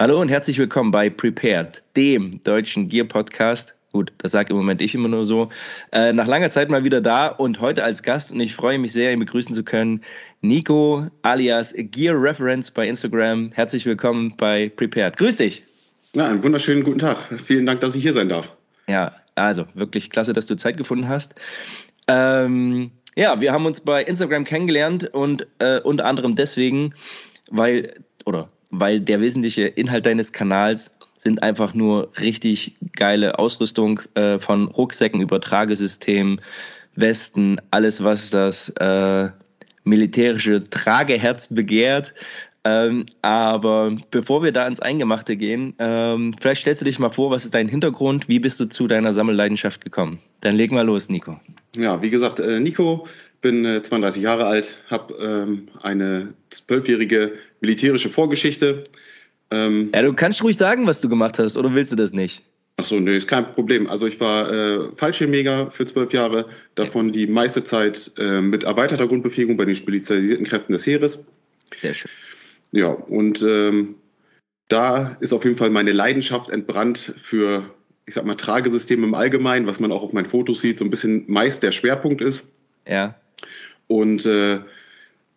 Hallo und herzlich willkommen bei Prepared, dem deutschen Gear Podcast. Gut, das sage im Moment ich immer nur so. Äh, nach langer Zeit mal wieder da und heute als Gast und ich freue mich sehr, ihn begrüßen zu können. Nico alias Gear Reference bei Instagram. Herzlich willkommen bei Prepared. Grüß dich. Ja, einen wunderschönen guten Tag. Vielen Dank, dass ich hier sein darf. Ja, also wirklich klasse, dass du Zeit gefunden hast. Ähm, ja, wir haben uns bei Instagram kennengelernt und äh, unter anderem deswegen, weil, oder weil der wesentliche Inhalt deines Kanals sind einfach nur richtig geile Ausrüstung äh, von Rucksäcken, Übertragesystemen, Westen, alles, was das äh, militärische Trageherz begehrt. Ähm, aber bevor wir da ins Eingemachte gehen, ähm, vielleicht stellst du dich mal vor, was ist dein Hintergrund? Wie bist du zu deiner Sammelleidenschaft gekommen? Dann leg mal los, Nico. Ja, wie gesagt, äh, Nico, bin äh, 32 Jahre alt, habe ähm, eine zwölfjährige militärische Vorgeschichte. Ähm, ja, du kannst ruhig sagen, was du gemacht hast, oder willst du das nicht? Achso, nee, ist kein Problem. Also ich war äh, Fallschirmjäger für zwölf Jahre, davon die meiste Zeit äh, mit erweiterter Grundbefähigung bei den spezialisierten Kräften des Heeres. Sehr schön. Ja, und ähm, da ist auf jeden Fall meine Leidenschaft entbrannt für, ich sag mal, Tragesysteme im Allgemeinen, was man auch auf meinen Fotos sieht, so ein bisschen meist der Schwerpunkt ist. Ja. Und äh,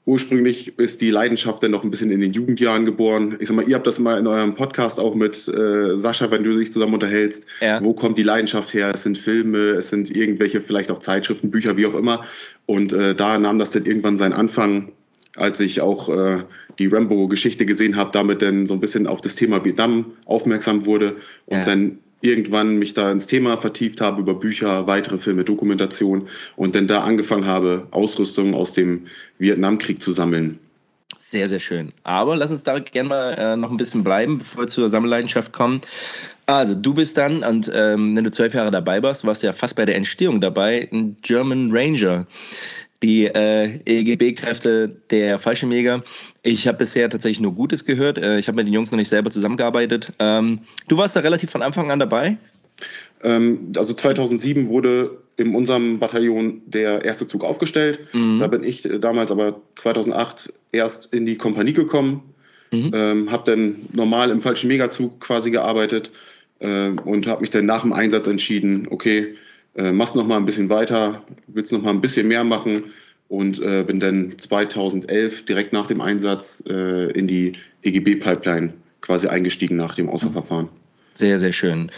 ursprünglich ist die Leidenschaft dann noch ein bisschen in den Jugendjahren geboren. Ich sag mal, ihr habt das mal in eurem Podcast auch mit äh, Sascha, wenn du dich zusammen unterhältst. Ja. Wo kommt die Leidenschaft her? Es sind Filme, es sind irgendwelche vielleicht auch Zeitschriften, Bücher, wie auch immer. Und äh, da nahm das dann irgendwann seinen Anfang, als ich auch äh, die Rambo-Geschichte gesehen habe, damit dann so ein bisschen auf das Thema Vietnam aufmerksam wurde und ja. dann irgendwann mich da ins Thema vertieft habe über Bücher, weitere Filme, Dokumentation und dann da angefangen habe, Ausrüstung aus dem Vietnamkrieg zu sammeln. Sehr, sehr schön. Aber lass uns da gerne mal äh, noch ein bisschen bleiben, bevor wir zur Sammelleidenschaft kommen. Also, du bist dann, und ähm, wenn du zwölf Jahre dabei warst, warst du ja fast bei der Entstehung dabei, ein German Ranger die äh, EGB-Kräfte der Fallschirmjäger. Ich habe bisher tatsächlich nur Gutes gehört. Äh, ich habe mit den Jungs noch nicht selber zusammengearbeitet. Ähm, du warst da relativ von Anfang an dabei? Ähm, also 2007 wurde in unserem Bataillon der erste Zug aufgestellt. Mhm. Da bin ich damals aber 2008 erst in die Kompanie gekommen. Mhm. Ähm, habe dann normal im falschen Megazug quasi gearbeitet äh, und habe mich dann nach dem Einsatz entschieden, okay, äh, machst noch mal ein bisschen weiter, willst noch mal ein bisschen mehr machen und äh, bin dann 2011 direkt nach dem Einsatz äh, in die EGB-Pipeline quasi eingestiegen nach dem Außerverfahren. Sehr, sehr schön.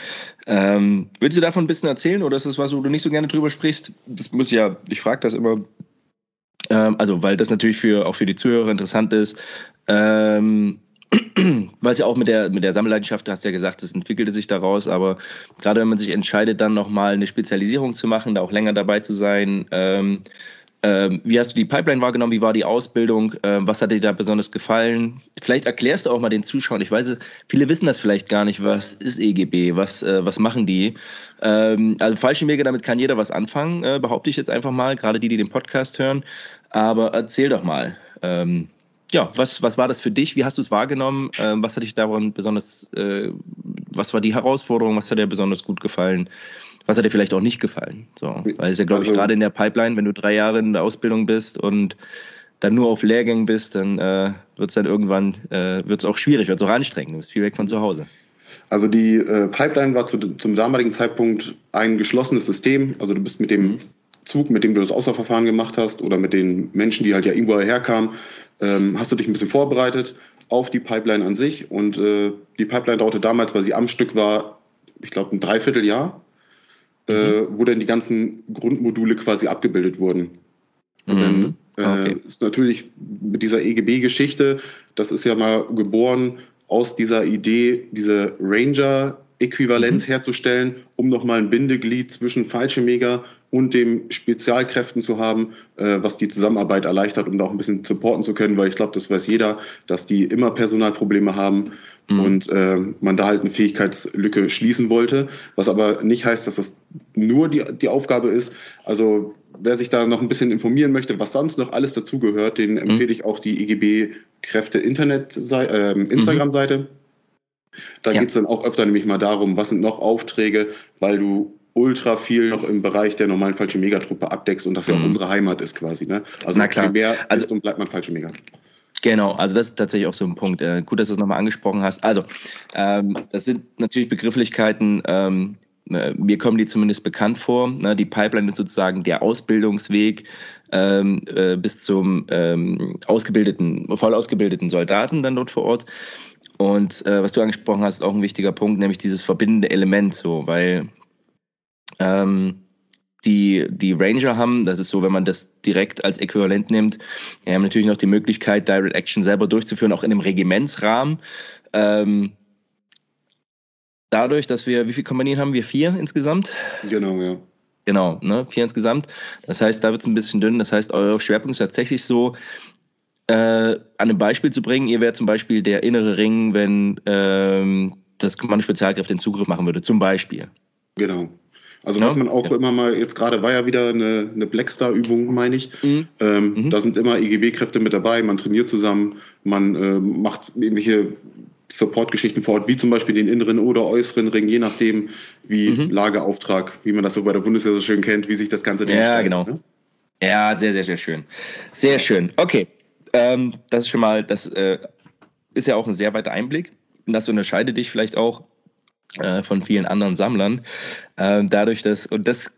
Ähm, willst du davon ein bisschen erzählen oder ist das was, wo du nicht so gerne drüber sprichst? Das muss ja, ich frage das immer, ähm, also weil das natürlich für, auch für die Zuhörer interessant ist. Ähm, es ja auch mit der, mit der Sammelleidenschaft, du hast ja gesagt, es entwickelte sich daraus, aber gerade wenn man sich entscheidet, dann nochmal eine Spezialisierung zu machen, da auch länger dabei zu sein, ähm, ähm, wie hast du die Pipeline wahrgenommen? Wie war die Ausbildung? Ähm, was hat dir da besonders gefallen? Vielleicht erklärst du auch mal den Zuschauern. Ich weiß, viele wissen das vielleicht gar nicht. Was ist EGB? Was, äh, was machen die? Ähm, also Fallschirmjäger, damit kann jeder was anfangen, äh, behaupte ich jetzt einfach mal, gerade die, die den Podcast hören. Aber erzähl doch mal. Ja, was, was war das für dich? Wie hast du es wahrgenommen? Ähm, was hat dich daran besonders, äh, was war die Herausforderung? Was hat dir besonders gut gefallen? Was hat dir vielleicht auch nicht gefallen? So, weil es ja, glaube also, ich, gerade in der Pipeline, wenn du drei Jahre in der Ausbildung bist und dann nur auf Lehrgängen bist, dann äh, wird es dann irgendwann äh, wird's auch schwierig, wird es auch anstrengend. Du bist viel weg von zu Hause. Also die äh, Pipeline war zu, zum damaligen Zeitpunkt ein geschlossenes System. Also du bist mit dem mhm. Zug, mit dem du das Außerverfahren gemacht hast, oder mit den Menschen, die halt ja irgendwo herkamen, ähm, hast du dich ein bisschen vorbereitet auf die Pipeline an sich. Und äh, die Pipeline dauerte damals, weil sie am Stück war, ich glaube, ein Dreivierteljahr, äh, mhm. äh, wo dann die ganzen Grundmodule quasi abgebildet wurden. Und mhm. dann äh, ist natürlich mit dieser EGB-Geschichte, das ist ja mal geboren aus dieser Idee, diese Ranger-Äquivalenz mhm. herzustellen, um nochmal ein Bindeglied zwischen Fallschirmjäger und dem Spezialkräften zu haben, äh, was die Zusammenarbeit erleichtert, um da auch ein bisschen supporten zu können, weil ich glaube, das weiß jeder, dass die immer Personalprobleme haben mhm. und äh, man da halt eine Fähigkeitslücke schließen wollte, was aber nicht heißt, dass das nur die, die Aufgabe ist. Also wer sich da noch ein bisschen informieren möchte, was sonst noch alles dazugehört, den mhm. empfehle ich auch die EGB Kräfte Internet äh, Instagram-Seite. Mhm. Da ja. geht es dann auch öfter nämlich mal darum, was sind noch Aufträge, weil du ultra viel noch im Bereich der normalen falsche Megatruppe abdeckst und das ja auch mhm. unsere Heimat ist quasi. Ne? Also Na klar. mehr also, ist und bleibt man falsche Mega. Genau, also das ist tatsächlich auch so ein Punkt. Äh, gut, dass du es nochmal angesprochen hast. Also, ähm, das sind natürlich Begrifflichkeiten, ähm, äh, mir kommen die zumindest bekannt vor. Ne? Die Pipeline ist sozusagen der Ausbildungsweg ähm, äh, bis zum ähm, ausgebildeten, voll ausgebildeten Soldaten dann dort vor Ort. Und äh, was du angesprochen hast, ist auch ein wichtiger Punkt, nämlich dieses verbindende Element, so, weil ähm, die, die Ranger haben, das ist so, wenn man das direkt als Äquivalent nimmt, die haben natürlich noch die Möglichkeit, Direct Action selber durchzuführen, auch in einem Regimentsrahmen. Ähm, dadurch, dass wir, wie viele Kompanien haben wir? Vier insgesamt? Genau, ja. Genau, ne? vier insgesamt. Das heißt, da wird es ein bisschen dünn. Das heißt, euer Schwerpunkt ist tatsächlich so, äh, an einem Beispiel zu bringen. Ihr wärt zum Beispiel der innere Ring, wenn ähm, das Kommando Spezialkräfte den Zugriff machen würde, zum Beispiel. Genau. Also was man auch ja. immer mal, jetzt gerade war ja wieder eine, eine Blackstar-Übung, meine ich. Mhm. Ähm, mhm. Da sind immer EGB-Kräfte mit dabei, man trainiert zusammen, man äh, macht irgendwelche Support-Geschichten vor Ort, wie zum Beispiel den inneren oder äußeren Ring, je nachdem, wie mhm. Lageauftrag, wie man das so bei der Bundeswehr so schön kennt, wie sich das Ganze Ja, genau. Ne? Ja, sehr, sehr, sehr schön. Sehr schön. Okay, ähm, das ist schon mal, das äh, ist ja auch ein sehr weiter Einblick. Und das unterscheidet dich vielleicht auch äh, von vielen anderen Sammlern. Äh, dadurch, dass, und das,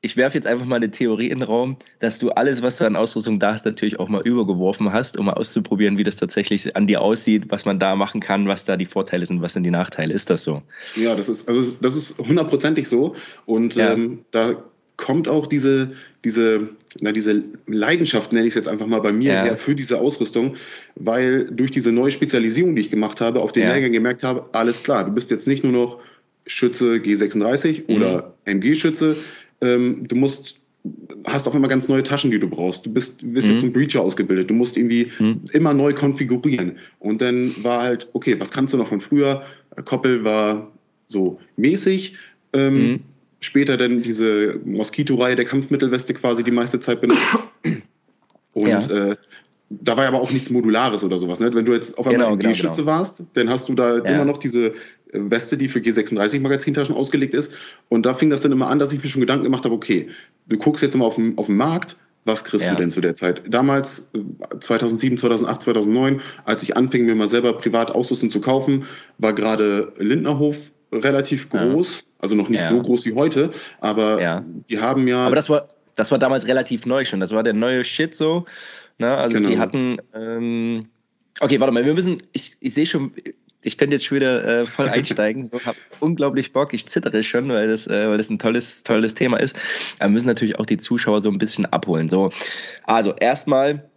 ich werfe jetzt einfach mal eine Theorie in den Raum, dass du alles, was du an Ausrüstung da hast, natürlich auch mal übergeworfen hast, um mal auszuprobieren, wie das tatsächlich an dir aussieht, was man da machen kann, was da die Vorteile sind, was sind die Nachteile. Ist das so? Ja, das ist, also das ist hundertprozentig so. Und ja. ähm, da kommt auch diese, diese, na, diese Leidenschaft, nenne ich es jetzt einfach mal bei mir ja. her, für diese Ausrüstung, weil durch diese neue Spezialisierung, die ich gemacht habe, auf den ja. Lehrgängen gemerkt habe, alles klar, du bist jetzt nicht nur noch Schütze G36 mhm. oder MG-Schütze, ähm, du musst hast auch immer ganz neue Taschen, die du brauchst. Du bist, bist mhm. jetzt zum Breacher ausgebildet. Du musst irgendwie mhm. immer neu konfigurieren. Und dann war halt, okay, was kannst du noch von früher? Koppel war so mäßig. Ähm, mhm später dann diese Moskito-Reihe der Kampfmittelweste quasi die meiste Zeit benutzt. Und ja. äh, da war aber auch nichts Modulares oder sowas. Ne? Wenn du jetzt auf einmal genau, G-Schütze genau. warst, dann hast du da ja. immer noch diese Weste, die für G36 Magazintaschen ausgelegt ist. Und da fing das dann immer an, dass ich mir schon Gedanken gemacht habe, okay, du guckst jetzt immer auf den, auf den Markt, was kriegst ja. du denn zu der Zeit? Damals, 2007, 2008, 2009, als ich anfing, mir mal selber privat Ausrüstung zu kaufen, war gerade Lindnerhof relativ groß. Ja. Also noch nicht ja. so groß wie heute, aber ja. die haben ja. Aber das war, das war damals relativ neu schon. Das war der neue Shit so. Ne? Also genau. die hatten. Ähm, okay, warte mal, wir müssen. Ich, ich sehe schon, ich könnte jetzt schon wieder äh, voll einsteigen. so, habe unglaublich Bock. Ich zittere schon, weil das, äh, weil das ein tolles, tolles Thema ist. Aber wir müssen natürlich auch die Zuschauer so ein bisschen abholen. So, also erstmal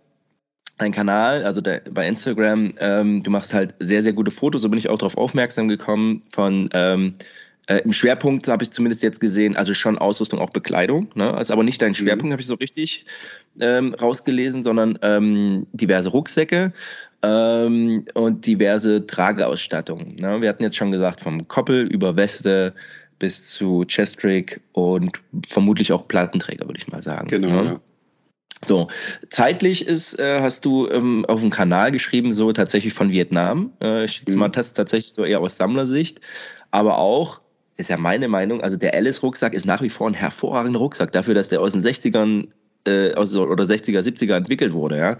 dein Kanal, also der, bei Instagram, ähm, du machst halt sehr, sehr gute Fotos. So bin ich auch darauf aufmerksam gekommen von ähm, äh, Im Schwerpunkt habe ich zumindest jetzt gesehen, also schon Ausrüstung, auch Bekleidung. Ne? ist aber nicht dein mhm. Schwerpunkt, mhm. habe ich so richtig ähm, rausgelesen, sondern ähm, diverse Rucksäcke ähm, und diverse Trageausstattung. Ne? Wir hatten jetzt schon gesagt, vom Koppel über Weste bis zu Chestrick und vermutlich auch Plattenträger, würde ich mal sagen. Genau, ne? ja. So, zeitlich ist, äh, hast du ähm, auf dem Kanal geschrieben, so tatsächlich von Vietnam. Äh, ich mhm. mal das tatsächlich so eher aus Sammlersicht, aber auch ist ja meine Meinung, also der Alice-Rucksack ist nach wie vor ein hervorragender Rucksack dafür, dass der aus den 60ern äh, aus, oder 60er, 70er entwickelt wurde, ja.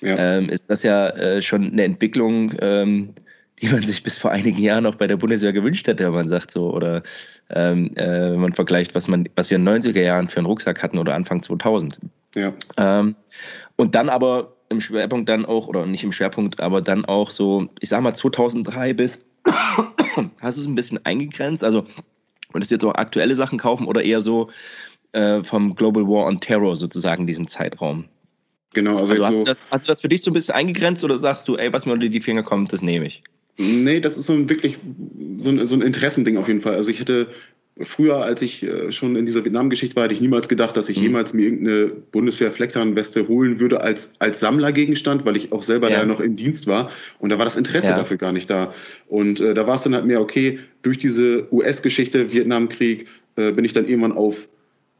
ja. Ähm, ist das ja äh, schon eine Entwicklung, ähm, die man sich bis vor einigen Jahren auch bei der Bundeswehr gewünscht hätte, wenn man sagt so, oder ähm, äh, wenn man vergleicht, was man, was wir in den 90er Jahren für einen Rucksack hatten oder Anfang 2000. Ja. Ähm, und dann aber im Schwerpunkt dann auch, oder nicht im Schwerpunkt, aber dann auch so, ich sag mal 2003 bis Hast du es ein bisschen eingegrenzt? Also würdest du jetzt auch aktuelle Sachen kaufen oder eher so äh, vom Global War on Terror sozusagen diesen Zeitraum? Genau, also, also hast, so du das, hast du das für dich so ein bisschen eingegrenzt oder sagst du, ey, was mir unter die Finger kommt, das nehme ich? Nee, das ist so ein wirklich so ein, so ein Interessending auf jeden Fall. Also ich hätte Früher, als ich äh, schon in dieser Vietnam-Geschichte war, hätte ich niemals gedacht, dass ich mhm. jemals mir irgendeine Bundeswehr-Flecktarnweste holen würde als, als Sammlergegenstand, weil ich auch selber ja. da noch im Dienst war. Und da war das Interesse ja. dafür gar nicht da. Und äh, da war es dann halt mehr, okay, durch diese US-Geschichte, Vietnamkrieg, äh, bin ich dann irgendwann auf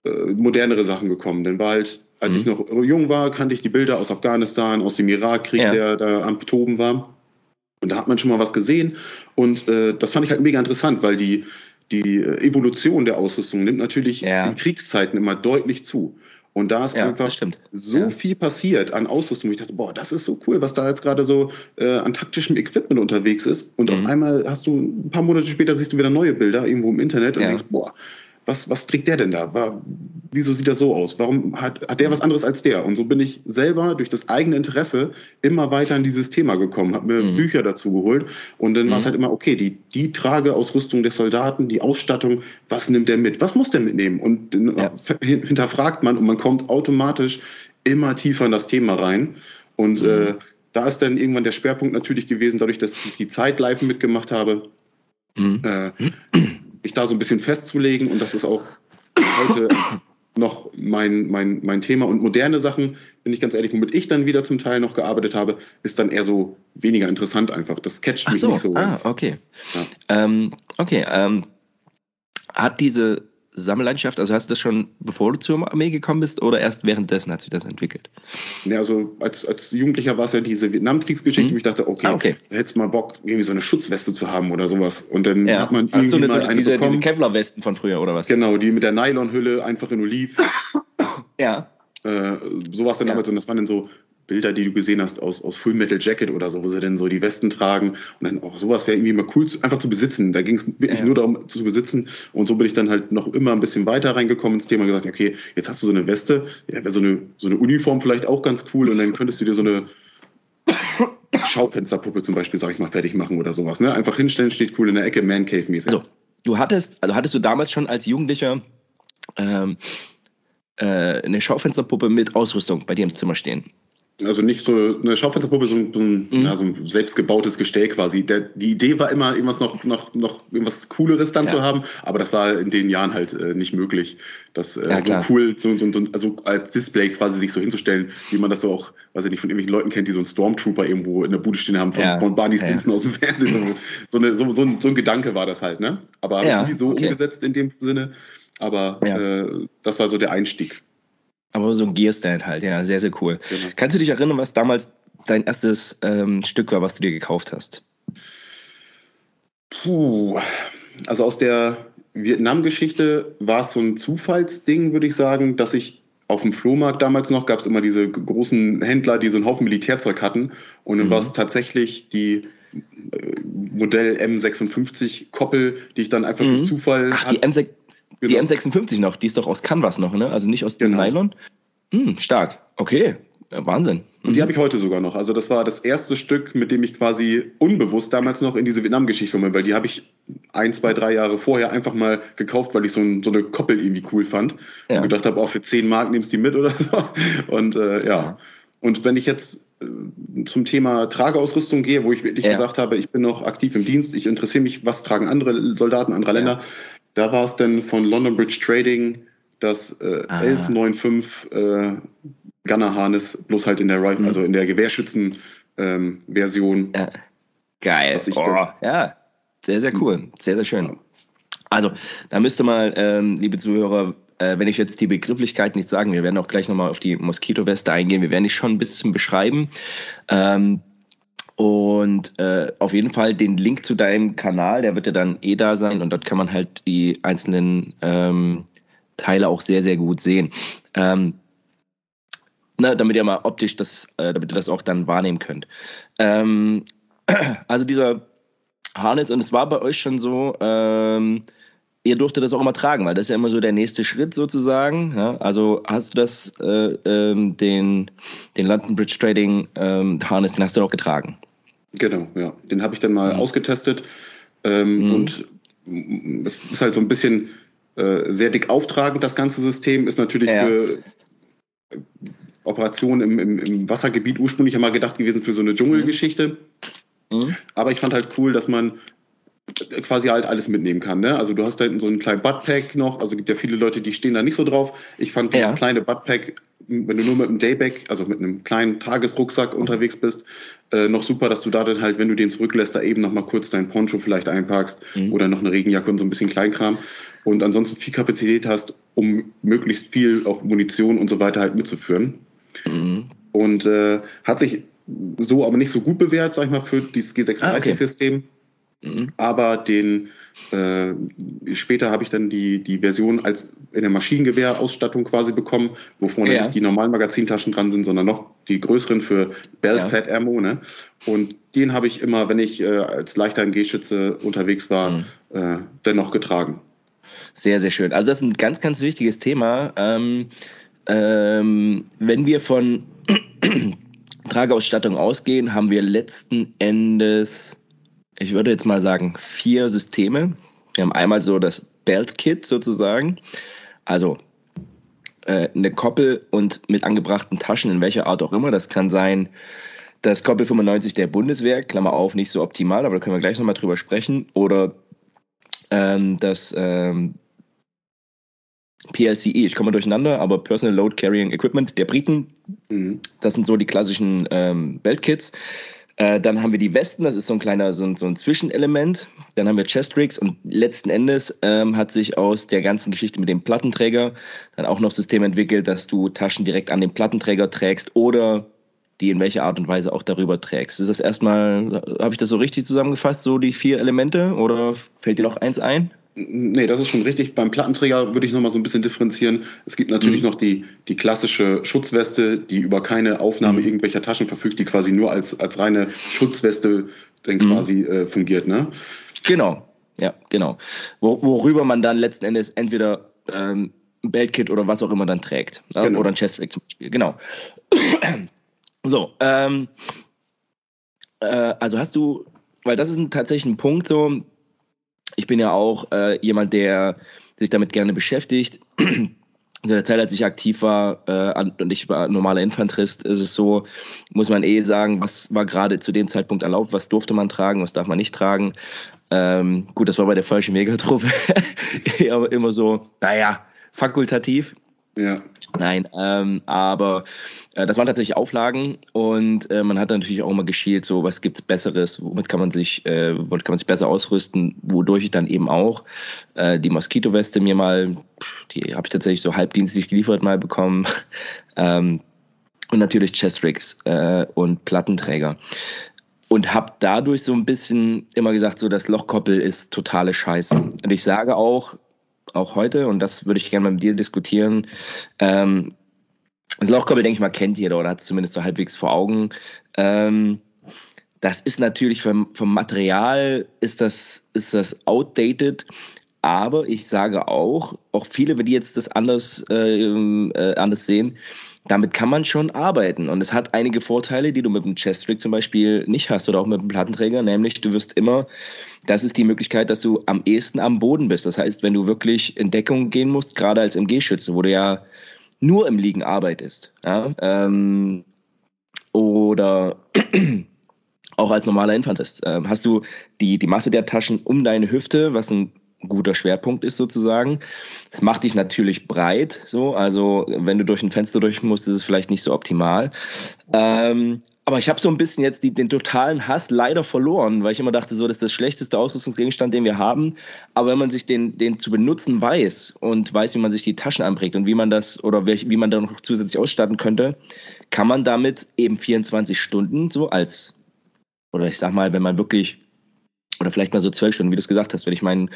äh, modernere Sachen gekommen. Denn war halt, als mhm. ich noch jung war, kannte ich die Bilder aus Afghanistan, aus dem Irakkrieg, ja. der da am Toben war. Und da hat man schon mal was gesehen. Und äh, das fand ich halt mega interessant, weil die die Evolution der Ausrüstung nimmt natürlich ja. in Kriegszeiten immer deutlich zu. Und da ist Ja, einfach so Ja. viel passiert an Ausrüstung. Ich dachte, boah, das ist so cool, was da jetzt gerade so äh, an taktischem Equipment unterwegs ist. Und Mhm. auf einmal hast du ein paar Monate später siehst du wieder neue Bilder irgendwo im Internet und denkst, boah, was, was trägt der denn da? War, wieso sieht er so aus? Warum hat, hat der was anderes als der? Und so bin ich selber durch das eigene Interesse immer weiter in dieses Thema gekommen, habe mir Mhm. Bücher dazu geholt und dann war es Mhm. halt immer, okay, die, die Trageausrüstung der Soldaten, die Ausstattung, was nimmt der mit? Was muss der mitnehmen? Und dann Ja. hin- hinterfragt man und man kommt automatisch immer tiefer in das Thema rein. Und Mhm. äh, da ist dann irgendwann der Schwerpunkt natürlich gewesen, dadurch, dass ich die Zeit live mitgemacht habe, Mhm. äh, mich da so ein bisschen festzulegen und das ist auch heute noch mein, mein, mein Thema. Und moderne Sachen, bin ich ganz ehrlich, womit ich dann wieder zum Teil noch gearbeitet habe, ist dann eher so weniger interessant einfach. Das catcht Ach mich so, nicht so. ah, ganz. okay. Ja. Ähm, okay, ähm, hat diese Sammellandschaft, also hast du das schon bevor du zur Armee gekommen bist oder erst währenddessen hat sich das entwickelt? Ja, also als, als Jugendlicher war es ja diese Vietnamkriegsgeschichte, Mhm. wo ich dachte, okay, Ah, okay. da hättest du mal Bock, irgendwie so eine Schutzweste zu haben oder sowas. Und dann Ja. hat man irgendwie eine, mal so, eine diese, diese. Kevlar-Westen von früher oder was? Genau, die mit der Nylonhülle einfach in Oliv. Ja. Äh, so war es dann Ja. damals und das waren dann so Bilder, die du gesehen hast aus, aus Full Metal Jacket oder so, wo sie dann so die Westen tragen und dann auch sowas wäre irgendwie mal cool, zu, einfach zu besitzen. Da ging es wirklich Ja. nur darum zu besitzen und so bin ich dann halt noch immer ein bisschen weiter reingekommen ins Thema und gesagt, okay, jetzt hast du so eine Weste, ja, wäre so eine, so eine Uniform vielleicht auch ganz cool und dann könntest du dir so eine Schaufensterpuppe zum Beispiel, sag ich mal, fertig machen oder sowas. Ne? Einfach hinstellen, steht cool in der Ecke, Man Cave mäßig. So, du hattest, also hattest du damals schon als Jugendlicher ähm, äh, eine Schaufensterpuppe mit Ausrüstung bei dir im Zimmer stehen? Also nicht so eine Schaufensterpuppe, so ein, so ein, Mhm. ja, so ein selbstgebautes Gestell quasi. Der, die Idee war immer, irgendwas noch, noch, noch irgendwas Cooleres dann Ja. zu haben, aber das war in den Jahren halt äh, nicht möglich. Das äh, Ja, so klar. cool, so, so, so, also als Display quasi sich so hinzustellen, wie man das so auch, weiß ich nicht, von irgendwelchen Leuten kennt, die so einen Stormtrooper irgendwo in der Bude stehen haben von, von Barney. Stinson aus dem Fernsehen. So, eine, so, ein, so ein Gedanke war das halt, ne? Aber nie so okay. umgesetzt in dem Sinne. Aber äh, das war so der Einstieg. Aber so ein Gearstand halt, ja, sehr, sehr cool. Genau. Kannst du dich erinnern, was damals dein erstes ähm, Stück war, was du dir gekauft hast? Puh, also aus der Vietnam-Geschichte war es so ein Zufallsding, würde ich sagen, dass ich auf dem Flohmarkt damals noch gab es immer diese großen Händler, die so einen Haufen Militärzeug hatten. Und dann mhm. war es tatsächlich die äh, Modell M56 Koppel, die ich dann einfach mhm. durch Zufall. Ach, hatte. die M6 Genau. Die M56 noch, die ist doch aus Canvas noch, ne? Also nicht aus genau. Nylon. Hm, stark. Okay. Wahnsinn. Mhm. Und die mhm. habe ich heute sogar noch. Also das war das erste Stück, mit dem ich quasi unbewusst damals noch in diese Vietnam-Geschichte bin, weil die habe ich ein, zwei, drei Jahre vorher einfach mal gekauft, weil ich so, ein, so eine Koppel irgendwie cool fand. Ja. Und gedacht habe, auch oh, für 10 Mark nimmst du die mit oder so. Und äh, ja. Und wenn ich jetzt äh, zum Thema Trageausrüstung gehe, wo ich wirklich ja. gesagt habe, ich bin noch aktiv im Dienst, ich interessiere mich, was tragen andere Soldaten anderer Länder, da war es dann von London Bridge Trading das äh, Ah. 1195 äh, Gunner Harness, bloß halt in der Rifle, Mhm. also in der Gewehrschützen ähm, Version. Ja. Geil. Oh, ja, sehr, sehr cool. Sehr, sehr schön. Also, da müsste mal, ähm, liebe Zuhörer, äh, wenn ich jetzt die Begrifflichkeit nicht sagen, wir werden auch gleich nochmal auf die Moskitoweste eingehen, wir werden die schon ein bisschen beschreiben. Ähm, und äh, auf jeden Fall den Link zu deinem Kanal, der wird ja dann eh da sein und dort kann man halt die einzelnen ähm, Teile auch sehr, sehr gut sehen. Ähm, na, damit ihr mal optisch das, äh, damit ihr das auch dann wahrnehmen könnt. Ähm, also dieser Harness, und es war bei euch schon so, ähm, ihr durftet das auch immer tragen, weil das ist ja immer so der nächste Schritt sozusagen. Ja? Also hast du das, äh, ähm, den, den London Bridge Trading ähm, Harness, den hast du auch getragen. Genau, ja. Den habe ich dann mal Mhm. ausgetestet. Ähm, Mhm. Und es ist halt so ein bisschen äh, sehr dick auftragend, das ganze System. Ist natürlich Ja. für äh, Operationen im, im, im Wassergebiet ursprünglich einmal gedacht gewesen für so eine Dschungelgeschichte. Mhm. Aber ich fand halt cool, dass man quasi halt alles mitnehmen kann. Ne? Also du hast da hinten so einen kleinen Buttpack noch. Also gibt ja viele Leute, die stehen da nicht so drauf. Ich fand dieses Ja. kleine Buttpack, wenn du nur mit einem Dayback, also mit einem kleinen Tagesrucksack unterwegs bist, äh, noch super, dass du da dann halt, wenn du den zurücklässt, da eben noch mal kurz dein Poncho vielleicht einpackst Mhm. oder noch eine Regenjacke und so ein bisschen Kleinkram und ansonsten viel Kapazität hast, um möglichst viel auch Munition und so weiter halt mitzuführen. Mhm. Und äh, hat sich so aber nicht so gut bewährt, sag ich mal, für dieses Ah, okay. G36-System. Mhm. Aber den äh, später habe ich dann die, die Version als in der Maschinengewehrausstattung quasi bekommen, wo vorne ja. nicht die normalen Magazintaschen dran sind, sondern noch die größeren für Bell ja. Fat Ammo. Ne? Und den habe ich immer, wenn ich äh, als leichter MG-Schütze unterwegs war, mhm. äh, dennoch getragen. Sehr, sehr schön. Also das ist ein ganz, ganz wichtiges Thema. Ähm, ähm, wenn wir von Trageausstattung ausgehen, haben wir letzten Endes ich würde jetzt mal sagen, vier Systeme. Wir haben einmal so das Belt-Kit sozusagen, also äh, eine Koppel und mit angebrachten Taschen in welcher Art auch immer. Das kann sein das Koppel 95 der Bundeswehr, Klammer auf, nicht so optimal, aber da können wir gleich nochmal drüber sprechen. Oder ähm, das ähm, PLCE, ich komme durcheinander, aber Personal Load Carrying Equipment der Briten. Mhm. Das sind so die klassischen ähm, Beltkits. Äh, dann haben wir die Westen, das ist so ein kleiner, so ein, so ein Zwischenelement. Dann haben wir Chest Rigs und letzten Endes ähm, hat sich aus der ganzen Geschichte mit dem Plattenträger dann auch noch System entwickelt, dass du Taschen direkt an den Plattenträger trägst oder die in welcher Art und Weise auch darüber trägst. Ist das erstmal, habe ich das so richtig zusammengefasst, so die vier Elemente oder fällt dir noch eins ein? Nee, das ist schon richtig. Beim Plattenträger würde ich nochmal so ein bisschen differenzieren. Es gibt natürlich mhm. noch die, die klassische Schutzweste, die über keine Aufnahme mhm. irgendwelcher Taschen verfügt, die quasi nur als, als reine Schutzweste dann mhm. quasi äh, fungiert, ne? Genau, ja, genau. Wo, worüber man dann letzten Endes entweder ähm, ein Beltkit oder was auch immer dann trägt. Ne? Genau. Oder ein Chestflake zum Beispiel, genau. so, ähm, äh, also hast du, weil das ist ein, tatsächlich ein Punkt so, ich bin ja auch äh, jemand, der sich damit gerne beschäftigt. In der Zeit, als ich aktiv war äh, und ich war normaler Infanterist, ist es so, muss man eh sagen, was war gerade zu dem Zeitpunkt erlaubt, was durfte man tragen, was darf man nicht tragen. Ähm, gut, das war bei der falschen Megatruppe immer so, naja, fakultativ. Ja. Nein, ähm, aber äh, das waren tatsächlich Auflagen und äh, man hat natürlich auch immer geschielt, so was gibt's Besseres, womit kann man sich, äh, womit kann man sich besser ausrüsten, wodurch ich dann eben auch äh, die Moskitoweste mir mal, die habe ich tatsächlich so halbdienstlich geliefert mal bekommen. ähm, und natürlich Chestrigs äh, und Plattenträger und habe dadurch so ein bisschen immer gesagt, so das Lochkoppel ist totale Scheiße. Und ich sage auch, auch heute, und das würde ich gerne mit dir diskutieren. Ähm, das Lochkoppel, denke ich mal, kennt jeder oder hat es zumindest so halbwegs vor Augen. Ähm, das ist natürlich vom, vom Material ist das, ist das outdated, aber ich sage auch, auch viele, die jetzt das anders, äh, äh, anders sehen, damit kann man schon arbeiten. Und es hat einige Vorteile, die du mit dem Chest Rig zum Beispiel nicht hast oder auch mit dem Plattenträger, nämlich du wirst immer, das ist die Möglichkeit, dass du am ehesten am Boden bist. Das heißt, wenn du wirklich in Deckung gehen musst, gerade als MG-Schütze, wo du ja nur im Liegen arbeitest, ja, ähm, oder auch als normaler Infantist, äh, hast du die, die Masse der Taschen um deine Hüfte, was ein guter Schwerpunkt ist sozusagen. Das macht dich natürlich breit, so. Also wenn du durch ein Fenster durch musst, ist es vielleicht nicht so optimal. Ähm, aber ich habe so ein bisschen jetzt die, den totalen Hass leider verloren, weil ich immer dachte, so, das ist das schlechteste Ausrüstungsgegenstand, den wir haben. Aber wenn man sich den, den zu benutzen weiß und weiß, wie man sich die Taschen anprägt und wie man das oder wie, wie man da noch zusätzlich ausstatten könnte, kann man damit eben 24 Stunden so als, oder ich sag mal, wenn man wirklich oder vielleicht mal so zwölf Stunden, wie du es gesagt hast, wenn ich meinen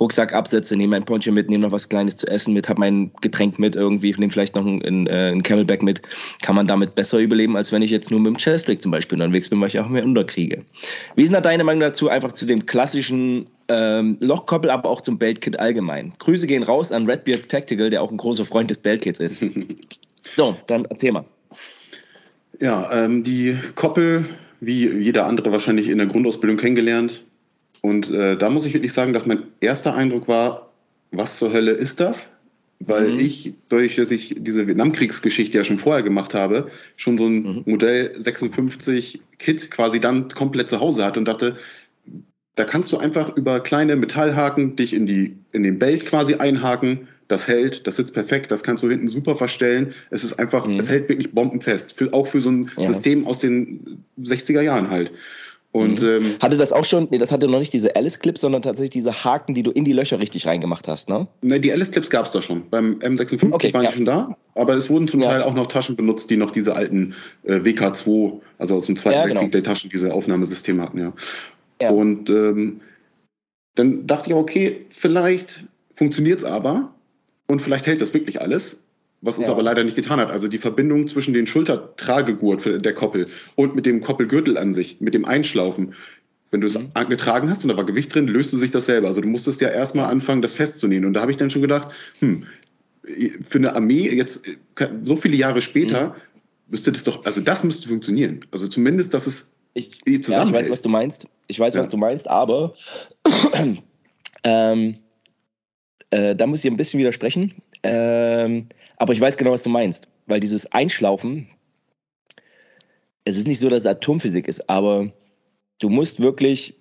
Rucksack absetze, nehme mein Poncho mit, nehme noch was Kleines zu essen mit, habe mein Getränk mit irgendwie, nehme vielleicht noch ein, äh, ein, Camelback mit, kann man damit besser überleben, als wenn ich jetzt nur mit dem Chestplate zum Beispiel unterwegs bin, weil ich auch mehr unterkriege. Wie ist da deine Meinung dazu, einfach zu dem klassischen ähm, Lochkoppel, aber auch zum Beltkit allgemein? Grüße gehen raus an Redbeard Tactical, der auch ein großer Freund des Beltkits ist. so, dann erzähl mal. Ja, ähm, die Koppel, wie jeder andere wahrscheinlich in der Grundausbildung kennengelernt, und äh, da muss ich wirklich sagen, dass mein erster Eindruck war, was zur Hölle ist das? Weil mhm. ich, dadurch, dass ich diese Vietnamkriegsgeschichte ja schon vorher gemacht habe, schon so ein mhm. Modell 56 Kit quasi dann komplett zu Hause hatte und dachte, da kannst du einfach über kleine Metallhaken dich in, die, in den Belt quasi einhaken. Das hält, das sitzt perfekt, das kannst du hinten super verstellen. Es ist einfach, mhm. es hält wirklich bombenfest. Für, auch für so ein ja. System aus den 60er Jahren halt. Und, mhm. ähm, hatte das auch schon, nee, das hatte noch nicht diese Alice-Clips, sondern tatsächlich diese Haken, die du in die Löcher richtig reingemacht hast, ne? Ne, die Alice-Clips gab es da schon. Beim M56 okay, waren ja. die schon da, aber es wurden zum ja. Teil auch noch Taschen benutzt, die noch diese alten äh, WK2, also aus dem Zweiten ja, Weltkrieg, genau. der Taschen, diese Aufnahmesysteme hatten, ja. ja. Und ähm, dann dachte ich, okay, vielleicht funktioniert es aber und vielleicht hält das wirklich alles, was es ja. aber leider nicht getan hat. Also die Verbindung zwischen den Schultertragegurt der Koppel und mit dem Koppelgürtel an sich, mit dem Einschlaufen, wenn du es mhm. getragen hast und da war Gewicht drin, löste sich das selber. Also du musstest ja erstmal anfangen, das festzunehmen. Und da habe ich dann schon gedacht, hm, für eine Armee jetzt so viele Jahre später mhm. müsste das doch, also das müsste funktionieren. Also zumindest, dass es ich, ja, ich weiß, was du meinst. Ich weiß, ja. was du meinst, aber ähm, äh, da muss ich ein bisschen widersprechen. Ähm, aber ich weiß genau, was du meinst. Weil dieses Einschlaufen, es ist nicht so, dass es Atomphysik ist, aber du musst wirklich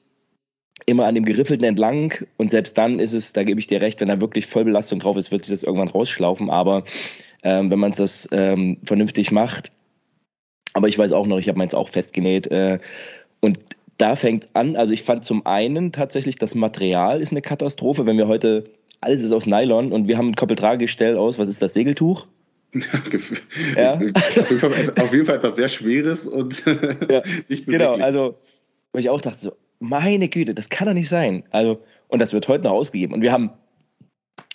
immer an dem Geriffelten entlang und selbst dann ist es, da gebe ich dir recht, wenn da wirklich Vollbelastung drauf ist, wird sich das irgendwann rausschlaufen. Aber ähm, wenn man das ähm, vernünftig macht, aber ich weiß auch noch, ich habe meins auch festgenäht. Äh, und da fängt an, also ich fand zum einen tatsächlich, das Material ist eine Katastrophe. Wenn wir heute, alles ist aus Nylon und wir haben ein Koppeltragegestell aus, was ist das, Segeltuch? ja. auf, jeden Fall, auf jeden Fall etwas sehr Schweres und ja, nicht Genau, also, wo ich auch dachte, so, meine Güte, das kann doch nicht sein. Also, und das wird heute noch ausgegeben. Und wir haben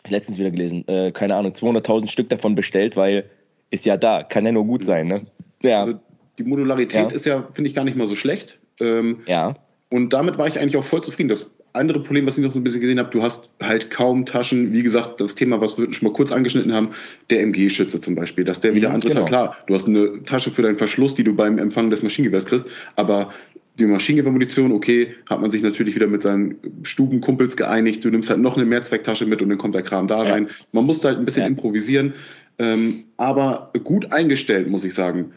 letztens wieder gelesen, äh, keine Ahnung, 200.000 Stück davon bestellt, weil ist ja da, kann ja nur gut sein. Ne? Ja. Also die Modularität ja. ist ja, finde ich, gar nicht mal so schlecht. Ähm, ja. Und damit war ich eigentlich auch voll zufrieden. Das andere Problem, was ich noch so ein bisschen gesehen habe, du hast halt kaum Taschen. Wie gesagt, das Thema, was wir schon mal kurz angeschnitten haben, der MG-Schütze zum Beispiel, dass der wieder mhm, andere genau. Klar, du hast eine Tasche für deinen Verschluss, die du beim Empfang des Maschinengewehrs kriegst, aber die Maschinengewehrmunition, okay, hat man sich natürlich wieder mit seinen Stubenkumpels geeinigt. Du nimmst halt noch eine Mehrzwecktasche mit und dann kommt der Kram da rein. Man musste halt ein bisschen ja. improvisieren, ähm, aber gut eingestellt, muss ich sagen